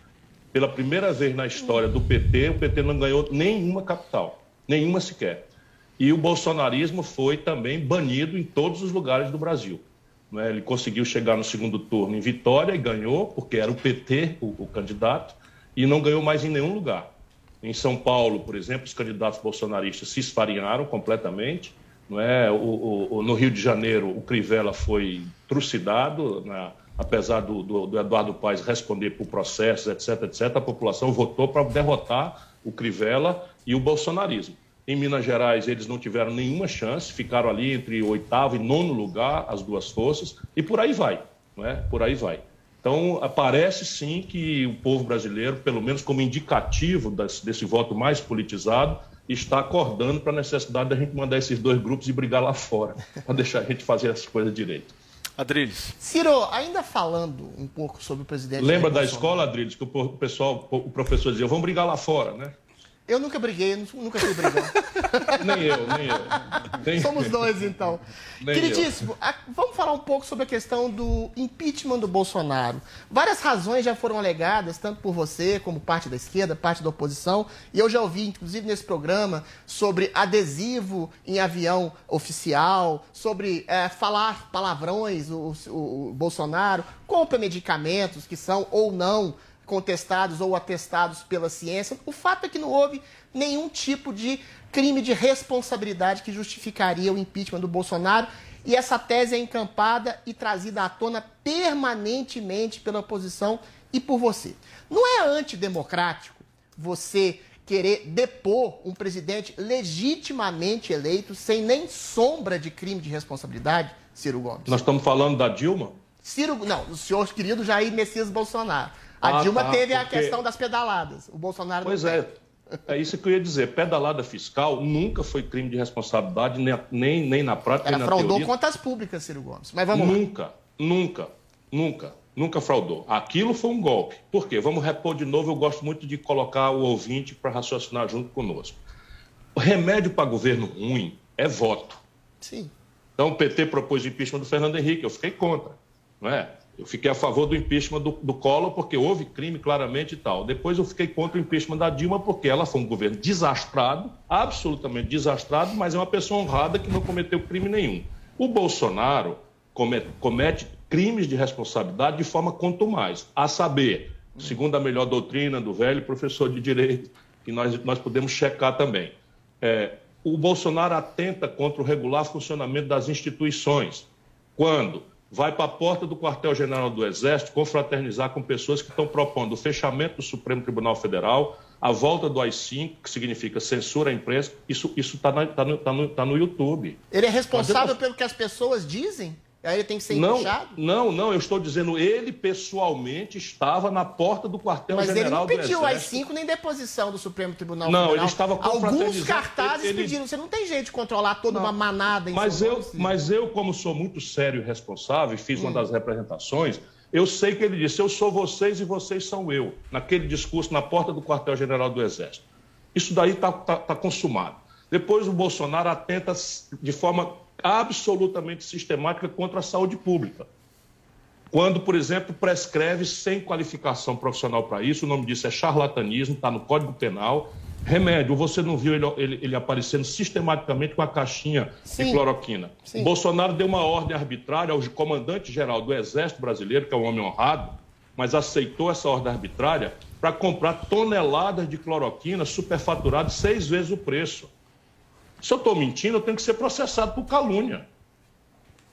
Pela primeira vez na história do PT, o PT não ganhou nenhuma capital, nenhuma sequer. E o bolsonarismo foi também banido em todos os lugares do Brasil. é? Ele conseguiu chegar no segundo turno em Vitória e ganhou, porque era o PT o, o candidato, e não ganhou mais em nenhum lugar. Em São Paulo, por exemplo, os candidatos bolsonaristas se esfarinharam completamente. Não é? O- o- no Rio de Janeiro, o Crivella foi trucidado na, apesar do, do, do Eduardo Paes responder por processos, etc, etc, a população votou para derrotar o Crivella e o bolsonarismo. Em Minas Gerais, eles não tiveram nenhuma chance, ficaram ali entre oitavo e nono lugar, as duas forças, e por aí vai, não é? Por aí vai. Então, parece sim que o povo brasileiro, pelo menos como indicativo desse, desse voto mais politizado, está acordando para a necessidade da gente mandar esses dois grupos e brigar lá fora, para deixar a gente fazer as coisas direito. Adriles. Ciro, ainda falando um pouco sobre o presidente. Lembra da escola, Adriles, que o pessoal, o professor dizia, vamos brigar lá fora, né? Eu nunca briguei, nu- nunca fui brigão. Nem eu, nem eu. Nem- Somos dois, então. Nem Queridíssimo, a- vamos falar um pouco sobre a questão do impeachment do Bolsonaro. Várias razões já foram alegadas, tanto por você, como parte da esquerda, parte da oposição, e eu já ouvi, inclusive nesse programa, sobre adesivo em avião oficial, sobre eh, falar palavrões, o, o- o Bolsonaro, compra medicamentos que são ou não contestados ou atestados pela ciência. O fato é que não houve nenhum tipo de crime de responsabilidade que justificaria o impeachment do Bolsonaro. E essa tese é encampada e trazida à tona permanentemente pela oposição e por você. Não é antidemocrático você querer depor um presidente legitimamente eleito sem nem sombra de crime de responsabilidade, Ciro Gomes? Nós estamos falando da Dilma? Ciro, não, o senhor querido Jair Messias Bolsonaro. A Ah, Dilma tá, teve a porque- questão das pedaladas. O Bolsonaro Pois não é. tem. É isso que eu ia dizer. Pedalada fiscal nunca foi crime de responsabilidade, nem, nem, nem na prática, Ela nem na fraudou teoria. contas públicas, Ciro Gomes. Mas vamos lá. nunca, nunca, nunca, nunca fraudou. Aquilo foi um golpe. Por quê? Vamos repor de novo. Eu gosto muito de colocar o ouvinte para raciocinar junto conosco. O remédio para governo ruim é voto. Sim. Então o PT propôs o impeachment do Fernando Henrique, eu fiquei contra, não é? Eu fiquei a favor do impeachment do, do Collor porque houve crime claramente e tal. Depois eu fiquei contra o impeachment da Dilma porque ela foi um governo desastrado, absolutamente desastrado, mas é uma pessoa honrada que não cometeu crime nenhum. O Bolsonaro comete, comete crimes de responsabilidade de forma quanto mais, a saber, segundo a melhor doutrina do velho professor de direito, que nós, nós podemos checar também. É, o Bolsonaro atenta contra o regular funcionamento das instituições. Quando vai para a porta do quartel-general do Exército confraternizar com pessoas que estão propondo o fechamento do Supremo Tribunal Federal, a volta do AI-5, que significa censura à imprensa, isso está tá no, tá no, tá no YouTube. Ele é responsável pelo que as pessoas dizem? Aí ele tem que ser Não, empuxado? não, não, eu estou dizendo, ele pessoalmente estava na porta do Mas ele quartel-general não do pediu Exército. AI-5 nem deposição do Supremo Tribunal Não, Federal. ele estava Alguns confraternizando- cartazes ele- pediram. Você não tem jeito de controlar toda uma manada em Mas São eu, mas eu, como sou muito sério e responsável, e fiz uma Hum. das representações, eu sei que ele disse: eu sou vocês e vocês são eu, naquele discurso na porta do quartel-general do Exército. Isso daí está consumado. Depois o Bolsonaro atenta de forma absolutamente sistemática contra a saúde pública. Quando, por exemplo, prescreve sem qualificação profissional para isso, o nome disso é charlatanismo, está no Código Penal. Remédio, você não viu ele, ele- ele aparecendo sistematicamente com a caixinha Sim. de cloroquina. Sim. Bolsonaro deu uma ordem arbitrária ao comandante-geral do Exército Brasileiro, que é um homem honrado, mas aceitou essa ordem arbitrária para comprar toneladas de cloroquina superfaturada seis vezes o preço. Se eu estou mentindo, eu tenho que ser processado por calúnia.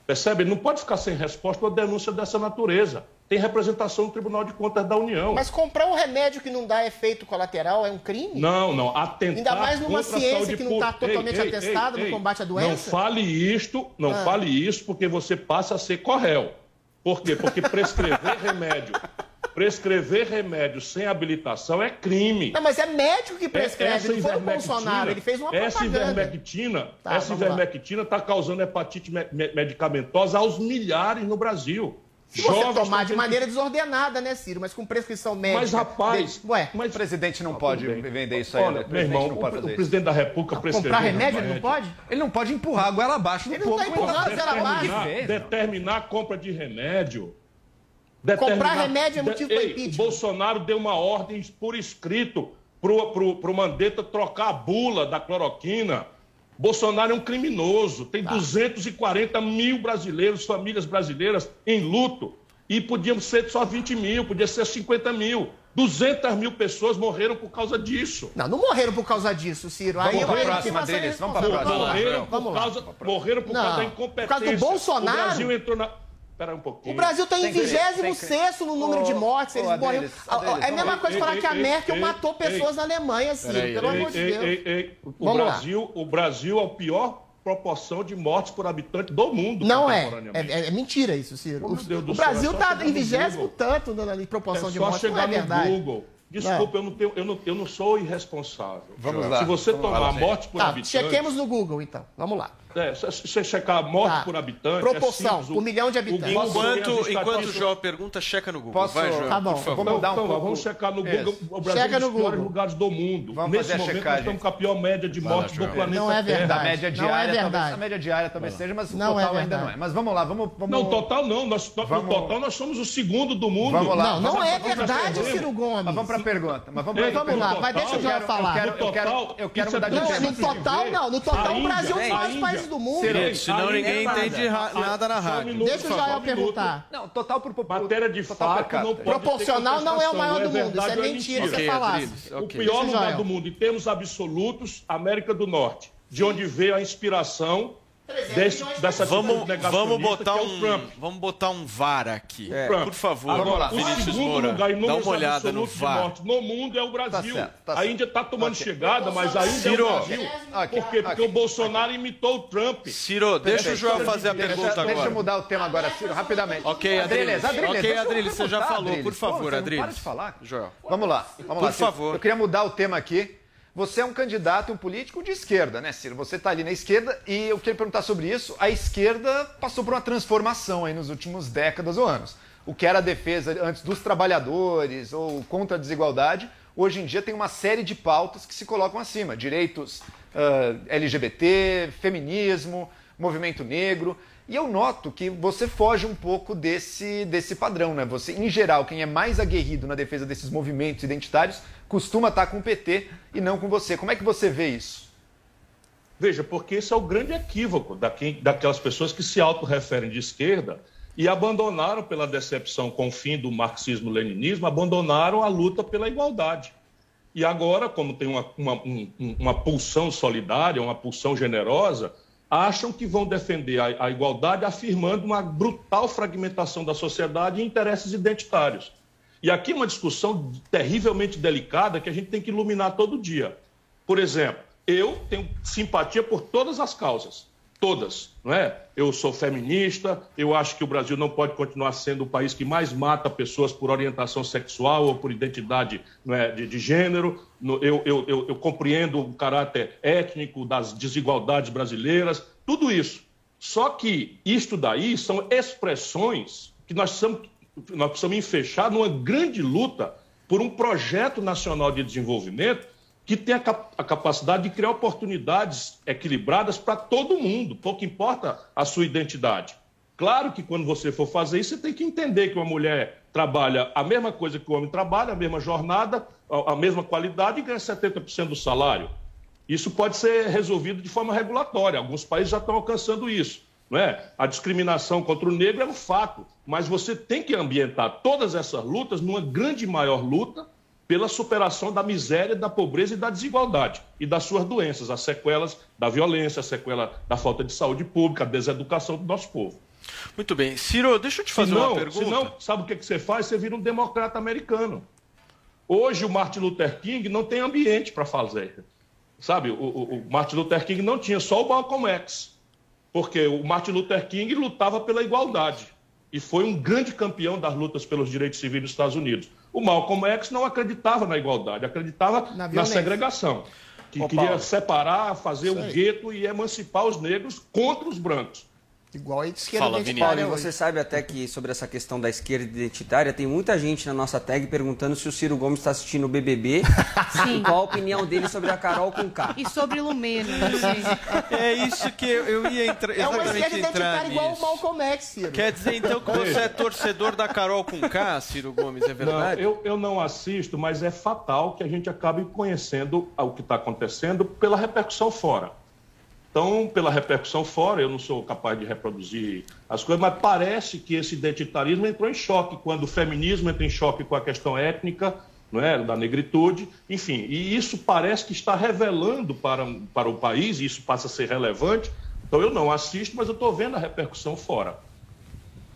Percebe? Ele não pode ficar sem resposta uma denúncia dessa natureza. Tem representação no Tribunal de Contas da União. Mas comprar um remédio que não dá efeito colateral é um crime? Não, não. Atentar Ainda mais numa ciência que não está totalmente Ei, ei, atestada ei, no combate à Não doença? fale isto, não Ah. fale isso, porque você passa a ser corréu. Por quê? Porque prescrever remédio, prescrever remédio sem habilitação é crime. Não, mas é médico que prescreve, Essa não foi o Bolsonaro. Ele fez uma Essa propaganda. ivermectina, Tá, essa ivermectina está causando hepatite me- me- medicamentosa aos milhares no Brasil. Se você Jovens tomar de maneira desordenada, né, Ciro? Mas com prescrição médica. Mas, rapaz, de- Ué, O presidente não pode vender isso aí. Olha, né? O meu presidente irmão, não o, pode o fazer isso. presidente da República prescreveu comprar remédio ele não pode? Ele não pode empurrar a goela abaixo do Ele não povo. tá empurrando a goela abaixo. determinar a compra de remédio. Comprar remédio é motivo para Ei, impeachment. O Bolsonaro deu uma ordem por escrito pro, pro, pro Mandetta trocar a bula da cloroquina. Bolsonaro é um criminoso. Tem 240 mil brasileiros, famílias brasileiras em luto. E podiam ser só 20 mil, podia ser 50 mil. 200 mil pessoas morreram por causa disso. Não, não morreram por causa disso, Ciro. Aí Vamos pra eu- próxima, eu- Adriles, vamos pra responsável. próxima. Morreram por causa, morreram por causa da por incompetência. causa do Bolsonaro? O Brasil entrou na. Pera um pouquinho. O Brasil está em Tem que- 26 no número de mortes. Eles Ô, morreram. É a mesma coisa ei, falar ei, que a Merkel ei, matou ei. pessoas na Alemanha, Ciro. Peraí, Pelo ei, amor de Deus. ei, ei, O Vamos lá. Brasil, o Brasil é o pior proporção de mortes por habitante do mundo. Não é. contemporaneamente. É, é mentira isso, Ciro. Oh, o Brasil é só está chegar em vigésimo tanto na proporção É de só mortes. Não é chegar no verdade. Google. Desculpa, eu não, tenho, eu, não, eu não sou irresponsável. Vamos Se lá. você Vamos tomar lá. a morte por Tá, habitante... chequemos no Google, então. Vamos lá. É, você checar a morte Tá. por habitante... Proporção, é simples, por milhão de habitantes. o Google Enquanto, enquanto o João pergunta, checa no Google. Posso- Vai, João, Tá bom, por favor. vamos mudar um pouco. Vamos checar no Google. Isso. O Brasil Checa é um no dos piores Google. lugares do mundo. Vamos Nesse fazer a momento, checagem. nós estamos com a pior média de mortes do planeta Não é Terra. verdade. Da média Não diária, é talvez, verdade. a média diária talvez seja, mas o Não é total ainda verdade. não é. Mas vamos lá, vamos... vamos... Não, total não. Nós, no Vamos- total nós somos o segundo do mundo. Vamos lá. Não, não é verdade. Ciro Gomes. Mas vamos para a pergunta. Mas vamos, lá, vai, deixa o João falar. Eu quero, eu quero, total, eu quero é mudar de Não, tema. no total não. No total, o Brasil é um dos Índia- países do mundo. Índia- senão ninguém Índia- entende ra- nada na um rádio. minuto, Deixa o um minuto. perguntar. Não, total por por- Matéria de total fato não pode Proporcional não é o maior contestação, do mundo. Isso é verdade ou mentira que mentira. você Ok, falasse. Adriles, O pior lugar do mundo, em termos absolutos, América do Norte, de onde veio a inspiração desse, dessa Vamos, vamos, botar é o um, Trump. vamos botar um VAR aqui. É. Por favor, Agora, o segundo Moura, lugar em dá uma olhada no VAR. no mundo é o Brasil. certo, tá a. Índia está tomando Ok. chegada, mas a Índia Ciro. é o Brasil. Ok, Por quê? Porque ok. o Bolsonaro imitou o Trump. Ciro, deixa o Joel fazer a Deixa- pergunta Deixa eu agora. mudar o tema agora, Ciro, rapidamente. Ok, Adriles. Ok, deixa eu Adriles, você já falou, por Adriles. favor, Adriles. Para de falar. Joel. Vamos lá, vamos Por lá. Ciro. favor. Eu queria mudar o tema aqui. Você é um candidato e um político de esquerda, né, Ciro? Você está ali na esquerda e eu queria perguntar sobre isso. A esquerda passou por uma transformação aí nos últimos décadas ou anos. O que era a defesa antes dos trabalhadores ou contra a desigualdade, hoje em dia tem uma série de pautas que se colocam acima. Direitos ah, LGBT, feminismo, movimento negro. E eu noto que você foge um pouco desse, desse padrão, né? Você, em geral, quem é mais aguerrido na defesa desses movimentos identitários costuma estar com o PT e não com você. Como é que você vê isso? Veja, porque esse é o grande equívoco da quem- daquelas pessoas que se autorreferem de esquerda e abandonaram, pela decepção com o fim do marxismo-leninismo, abandonaram a luta pela igualdade. E agora, como tem uma, uma, um- um- uma pulsão solidária, uma pulsão generosa, acham que vão defender a, a igualdade afirmando uma brutal fragmentação da sociedade e interesses identitários. E aqui uma discussão terrivelmente delicada que a gente tem que iluminar todo dia. Por exemplo, eu tenho simpatia por todas as causas, todas, não é? Eu sou feminista, eu acho que o Brasil não pode continuar sendo o país que mais mata pessoas por orientação sexual ou por identidade não é, de, de gênero. Eu, eu, eu, eu compreendo o caráter étnico das desigualdades brasileiras, tudo isso. Só que isto daí são expressões que nós nós precisamos enfechar numa grande luta por um projeto nacional de desenvolvimento que tenha a cap- a capacidade de criar oportunidades equilibradas para todo mundo, pouco importa a sua identidade. Claro que quando você for fazer isso, você tem que entender que uma mulher trabalha a mesma coisa que o homem trabalha, a mesma jornada, a mesma qualidade e ganha 70% do salário. Isso pode ser resolvido de forma regulatória. Alguns países já estão alcançando isso. Não é? A discriminação contra o negro é um fato, mas você tem que ambientar todas essas lutas numa grande e maior luta pela superação da miséria, da pobreza e da desigualdade e das suas doenças, as sequelas da violência, a sequela da falta de saúde pública, a deseducação do nosso povo. Muito bem. Ciro, deixa eu te fazer Senão- uma pergunta. senão, sabe o que, que você faz? Você vira um democrata americano. Hoje o Martin Luther King não tem ambiente para fazer. Sabe, o, o- o Martin Luther King não tinha, só o Malcolm X. Porque o Martin Luther King lutava pela igualdade e foi um grande campeão das lutas pelos direitos civis nos Estados Unidos. O Malcolm X não acreditava na igualdade, acreditava na, violência. segregação. Que Ô, queria Paulo. separar, fazer um gueto e emancipar os negros contra os brancos. Igual a esquerda Paulo, identitária e hoje. você sabe até que sobre essa questão da esquerda identitária, tem muita gente na nossa tag perguntando se o Ciro Gomes está assistindo o BBB e qual a opinião dele sobre a Carol com K. E sobre Lumeno, não sei. É isso que eu, eu ia entra, É uma esquerda entrar identitária igual o. Malcolm X, Ciro. Quer dizer então que você é torcedor da Carol com K, Ciro Gomes, é verdade? Não, eu, eu não assisto, mas é fatal que a gente acabe conhecendo o que está acontecendo pela repercussão fora. Então, pela repercussão fora, eu não sou capaz de reproduzir as coisas, mas parece que esse identitarismo entrou em choque quando o feminismo entra em choque com a questão étnica, não é, da negritude, enfim, e isso parece que está revelando para, para o país, e isso passa a ser relevante. Então, eu não assisto, mas eu estou vendo a repercussão fora.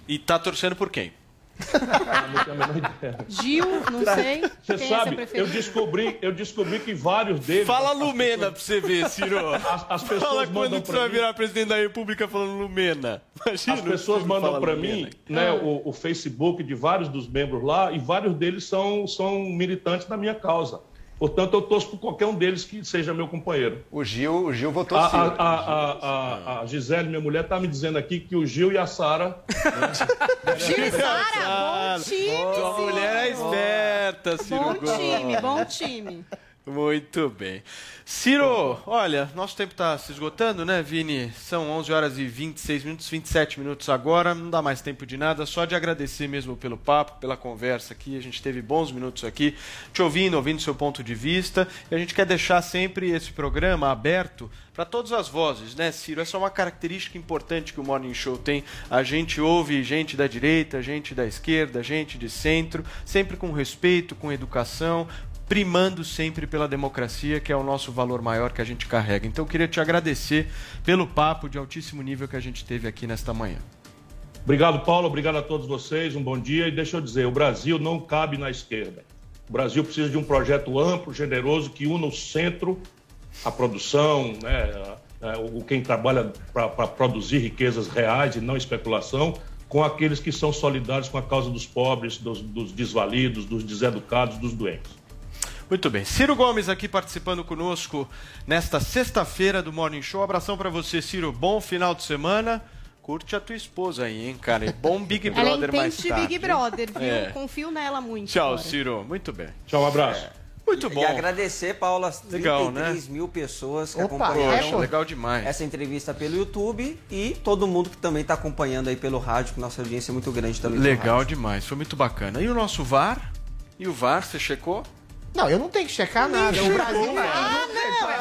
E tá torcendo por quem? Não tenho a menor ideia. Gil, não sei. Você Quem é sabe, eu preferido? descobri, eu descobri que vários deles. Fala Lumena pra você ver, Ciro. As, as pessoas Fala mandam quando você pra vai mim. virar presidente da República falando Lumena. Imagina, As pessoas mandam Lumena. mim né, o, o Facebook de vários dos membros lá e vários deles são, são militantes da minha causa. Portanto, eu torço por qualquer um deles que seja meu companheiro. O Gil, o Gil votou A, sim. a, a, a, a Gisele, minha mulher, está me dizendo aqui que o Gil e a Sara. Gil e Sara, bom time, Tua mulher é esperta, Ciro Bom time, bom time. Muito bem. Ciro, olha, nosso tempo está se esgotando, né, Vini? São 11 horas e 26 minutos, 27 minutos agora. Não dá mais tempo de nada, só de agradecer mesmo pelo papo, pela conversa aqui. A gente teve bons minutos aqui, te ouvindo, ouvindo seu ponto de vista. E a gente quer deixar sempre esse programa aberto para todas as vozes, né, Ciro? Essa é uma característica importante que o Morning Show tem. A gente ouve gente da direita, gente da esquerda, gente de centro, sempre com respeito, com educação, primando sempre pela democracia, que é o nosso valor maior que a gente carrega. Então eu queria te agradecer pelo papo de altíssimo nível que a gente teve aqui nesta manhã. Obrigado, Paulo. Obrigado a todos vocês. Um bom dia. E deixa eu dizer: o Brasil não cabe na esquerda. O Brasil precisa de um projeto amplo, generoso, que una o centro, a produção, né, o quem trabalha para produzir riquezas reais e não especulação, com aqueles que são solidários com a causa dos pobres, dos, dos desvalidos, dos deseducados, dos doentes. Muito bem. Ciro Gomes aqui participando conosco nesta sexta-feira do Morning Show. Abração pra você, Ciro. Bom final de semana. Curte a tua esposa aí, hein, cara. E bom Big Ela é Brother mais intente tarde. Big Brother, viu? É. Confio nela muito. Tchau, agora. Ciro. Muito bem. Tchau, um abraço. Muito bom. E agradecer, Paulo, as Legal, 33 né? mil pessoas que Opa, acompanharam poxa, legal demais. essa entrevista pelo YouTube e todo mundo que também está acompanhando aí pelo rádio, que nossa audiência é muito grande também. Legal demais. Foi muito bacana. E o nosso VAR? E o VAR, você checou? Não, eu não tenho que checar nada. O Brasil. Ah, não, é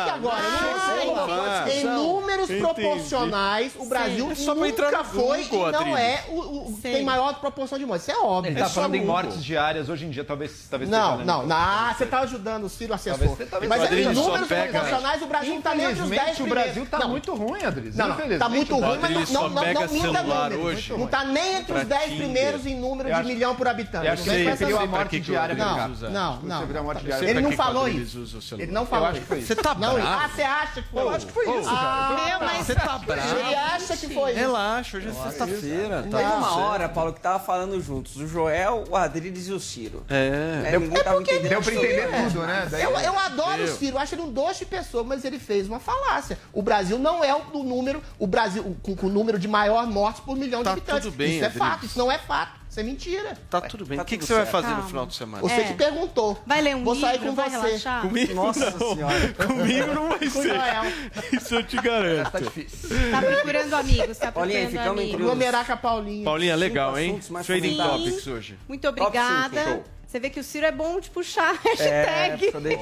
Até agora, eu não Ah, sei. Em números entendi. Proporcionais, o Brasil Sim. É entrar nunca no foi Google, e não é o, o- tem maior proporção de mortes. Isso é óbvio. Ele tá É falando em mortes diárias hoje em dia, talvez. talvez Não, esteja não, na- não. Ah, você tá ajudando o Ciro assessor. Talvez- talvez Mas em números proporcionais, o Brasil não tá nem entre os 10 Infelizmente, o primeiros. Brasil tá Não. muito ruim, Adriles. Não, não, tá muito ruim, mas não, não, não, pega não minta celular número. hoje Não tá nem entre os pra 10 Tinder. primeiros em número de milhão por habitante. eu acho que uma não. morte diária Não, não, Você Ele não falou isso. Ele não falou isso. Você tá Não, bravo? ah, você acha que foi? Eu acho que foi isso, Ah, cara. Mas Você tá bravo? Ele acha que foi isso. Relaxa, hoje é sexta-feira. Tá Teve uma hora, Paulo, que tava falando juntos. O Joel, o Adriles e o Ciro. É. É, ninguém tava entendendo Deu pra entender tudo, né? Daí- Eu, eu adoro Meu. o Ciro, acho ele um doce de pessoa, mas ele fez uma falácia. O Brasil não é o do número, o Brasil com, com o número de maior mortes por milhão Tá de habitantes. tudo bem, isso é Adriles. fato, isso não é fato, isso é mentira. Tá tudo bem. tá o que, que você vai certo. fazer no Calma. final de semana? Você É. que perguntou. Vai ler um Vou livro, sair com vai você. relaxar? Comigo Nossa não. senhora. Comigo não vai ser. Isso eu te garanto. Tá difícil. Tá procurando amigos, tá Paulinha, procurando ficamos entre amigos. Aglomerar com a Paulinha. Paulinha, legal, hein? Trading. Topics hoje. Muito obrigada. Você vê que o Ciro é bom de puxar a É, hashtag. tem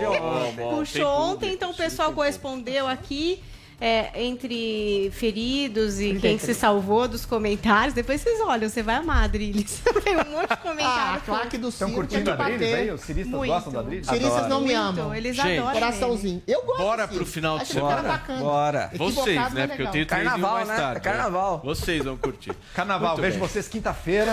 Puxou ontem, então o pessoal correspondeu aqui. É, entre feridos e quem que se salvou dos comentários. Depois vocês olham, você vai amar, Adriles. Tem um monte de Ah, comentário. a claque do Estão curtindo tem a bater. aí? Os ciristas Muito. gostam da Adriles? Ciristas não me Muito, amam. eles Gente, adoram. Coraçãozinho. Eu gosto Bora pro final de semana? Bora. Vocês, Equivocado, né? Porque eu tenho Carnaval, mais né? tarde. É carnaval. Vocês vão curtir. Carnaval, Muito vejo vocês quinta-feira.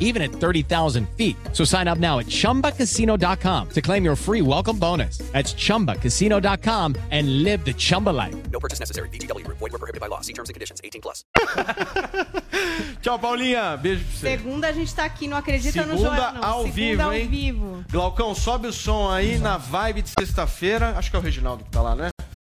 even at 30,000 feet. So sign up now at chumbacasino.com to claim your free welcome bonus. That's chumbacasino.com and live the Chumba life. No purchase necessary. VGW Group. Void were prohibited by law. See terms and conditions. 18 plus. Tchau, Paulinha. Beijo pra você. Segunda a gente tá aqui, não acredita no Segunda Joel, não. ao Segunda vivo, ao hein? vivo. Glaucão, sobe o som aí na vibe de sexta-feira. Acho que é o Reginaldo que tá lá, né?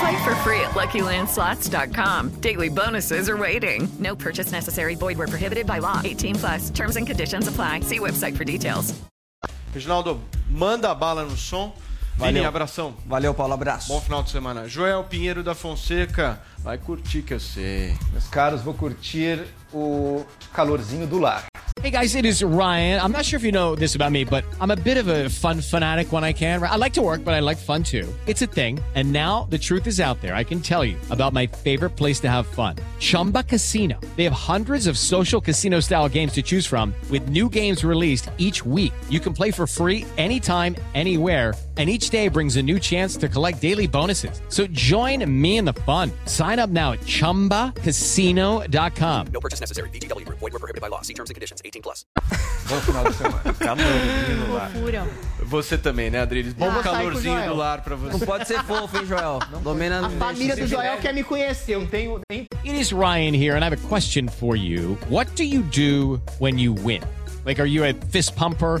Play for free at LuckyLandSlots.com. Daily bonuses are waiting. No purchase necessary. Void were prohibited by law. 18 plus. Terms and conditions apply. See website for details. Reginaldo, manda a bala no som. Vini, Valeu. abração. Valeu, Paulo, abraço. Bom final de semana. Joel Pinheiro da Fonseca, vai curtir que eu sei. Meus caros, vou curtir o calorzinho do lar. Hey guys, it is Ryan. I'm not sure if you know this about me, but I'm a bit of a fun fanatic when I can. I like to work, but I like fun too. It's a thing. And now the truth is out there. I can tell you about my favorite place to have fun Chumba Casino. They have hundreds of social casino style games to choose from, with new games released each week. You can play for free anytime, anywhere. And each day brings a new chance to collect daily bonuses. So join me in the fun. Sign up now at chumbacasino.com. No purchase necessary. VGW Group. Void were prohibited by law. See terms and conditions. 18 plus. Bom final de semana. Calorzinho do lar. Você também, né, Adriles? Bom Eu vou sair com o calorzinho Joel. do lar pra você. Não pode ser fofo, hein, Joel? Domina A família do Joel quer me conhecer. Eu não tenho nem It is Ryan here, and I have a question for you. What do you do when you win? Like, are you a fist pumper?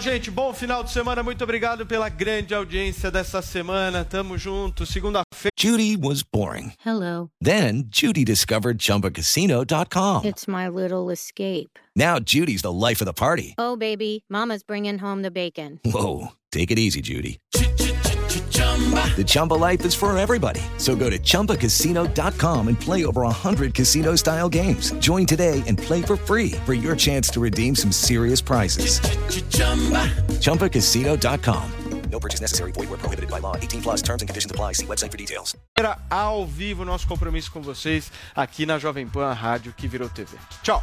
gente. Bom final de semana. Muito obrigado pela grande audiência dessa semana. Tamo junto. Segunda-feira. Judy was boring. Hello. Then Judy discovered ChumbaCasino.com. It's my little escape. Now Judy's the life of the party. Oh, baby, Mama's bringing home the bacon. Whoa, take it easy, Judy. The Chumba life is for everybody. So go to ChumbaCasino.com and play over 100 casino-style games. Join today and play for free for your chance to redeem some serious prizes. ChumbaCasino.com. No purchase necessary. Void were prohibited by law. 18 plus terms and conditions apply. See website for details. Era ao vivo nosso compromisso com vocês aqui na Jovem Pan, rádio que virou TV. Tchau.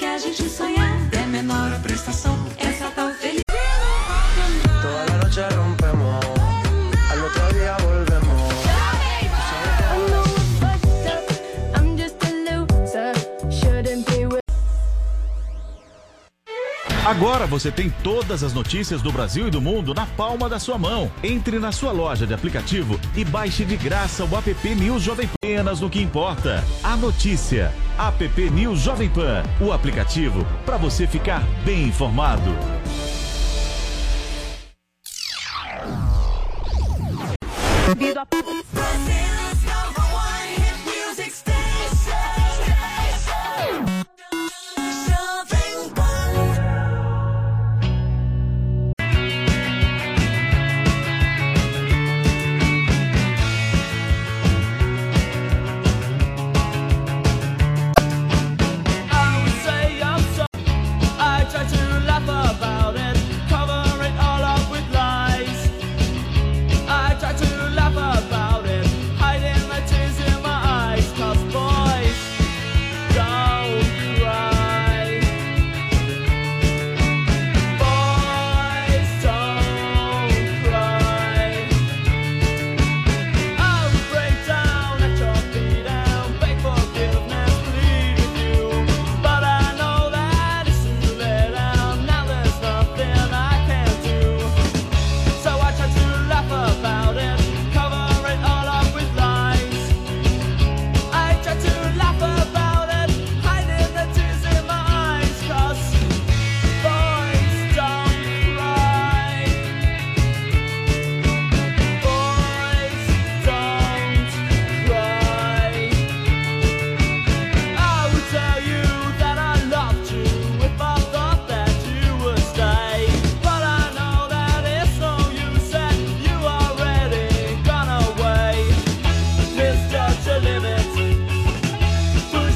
menor Agora você tem todas as notícias do Brasil e do mundo na palma da sua mão. Entre na sua loja de aplicativo e baixe de graça o app News Jovem Pan. Apenas no que importa. A notícia. App News Jovem Pan. O aplicativo para você ficar bem informado. I would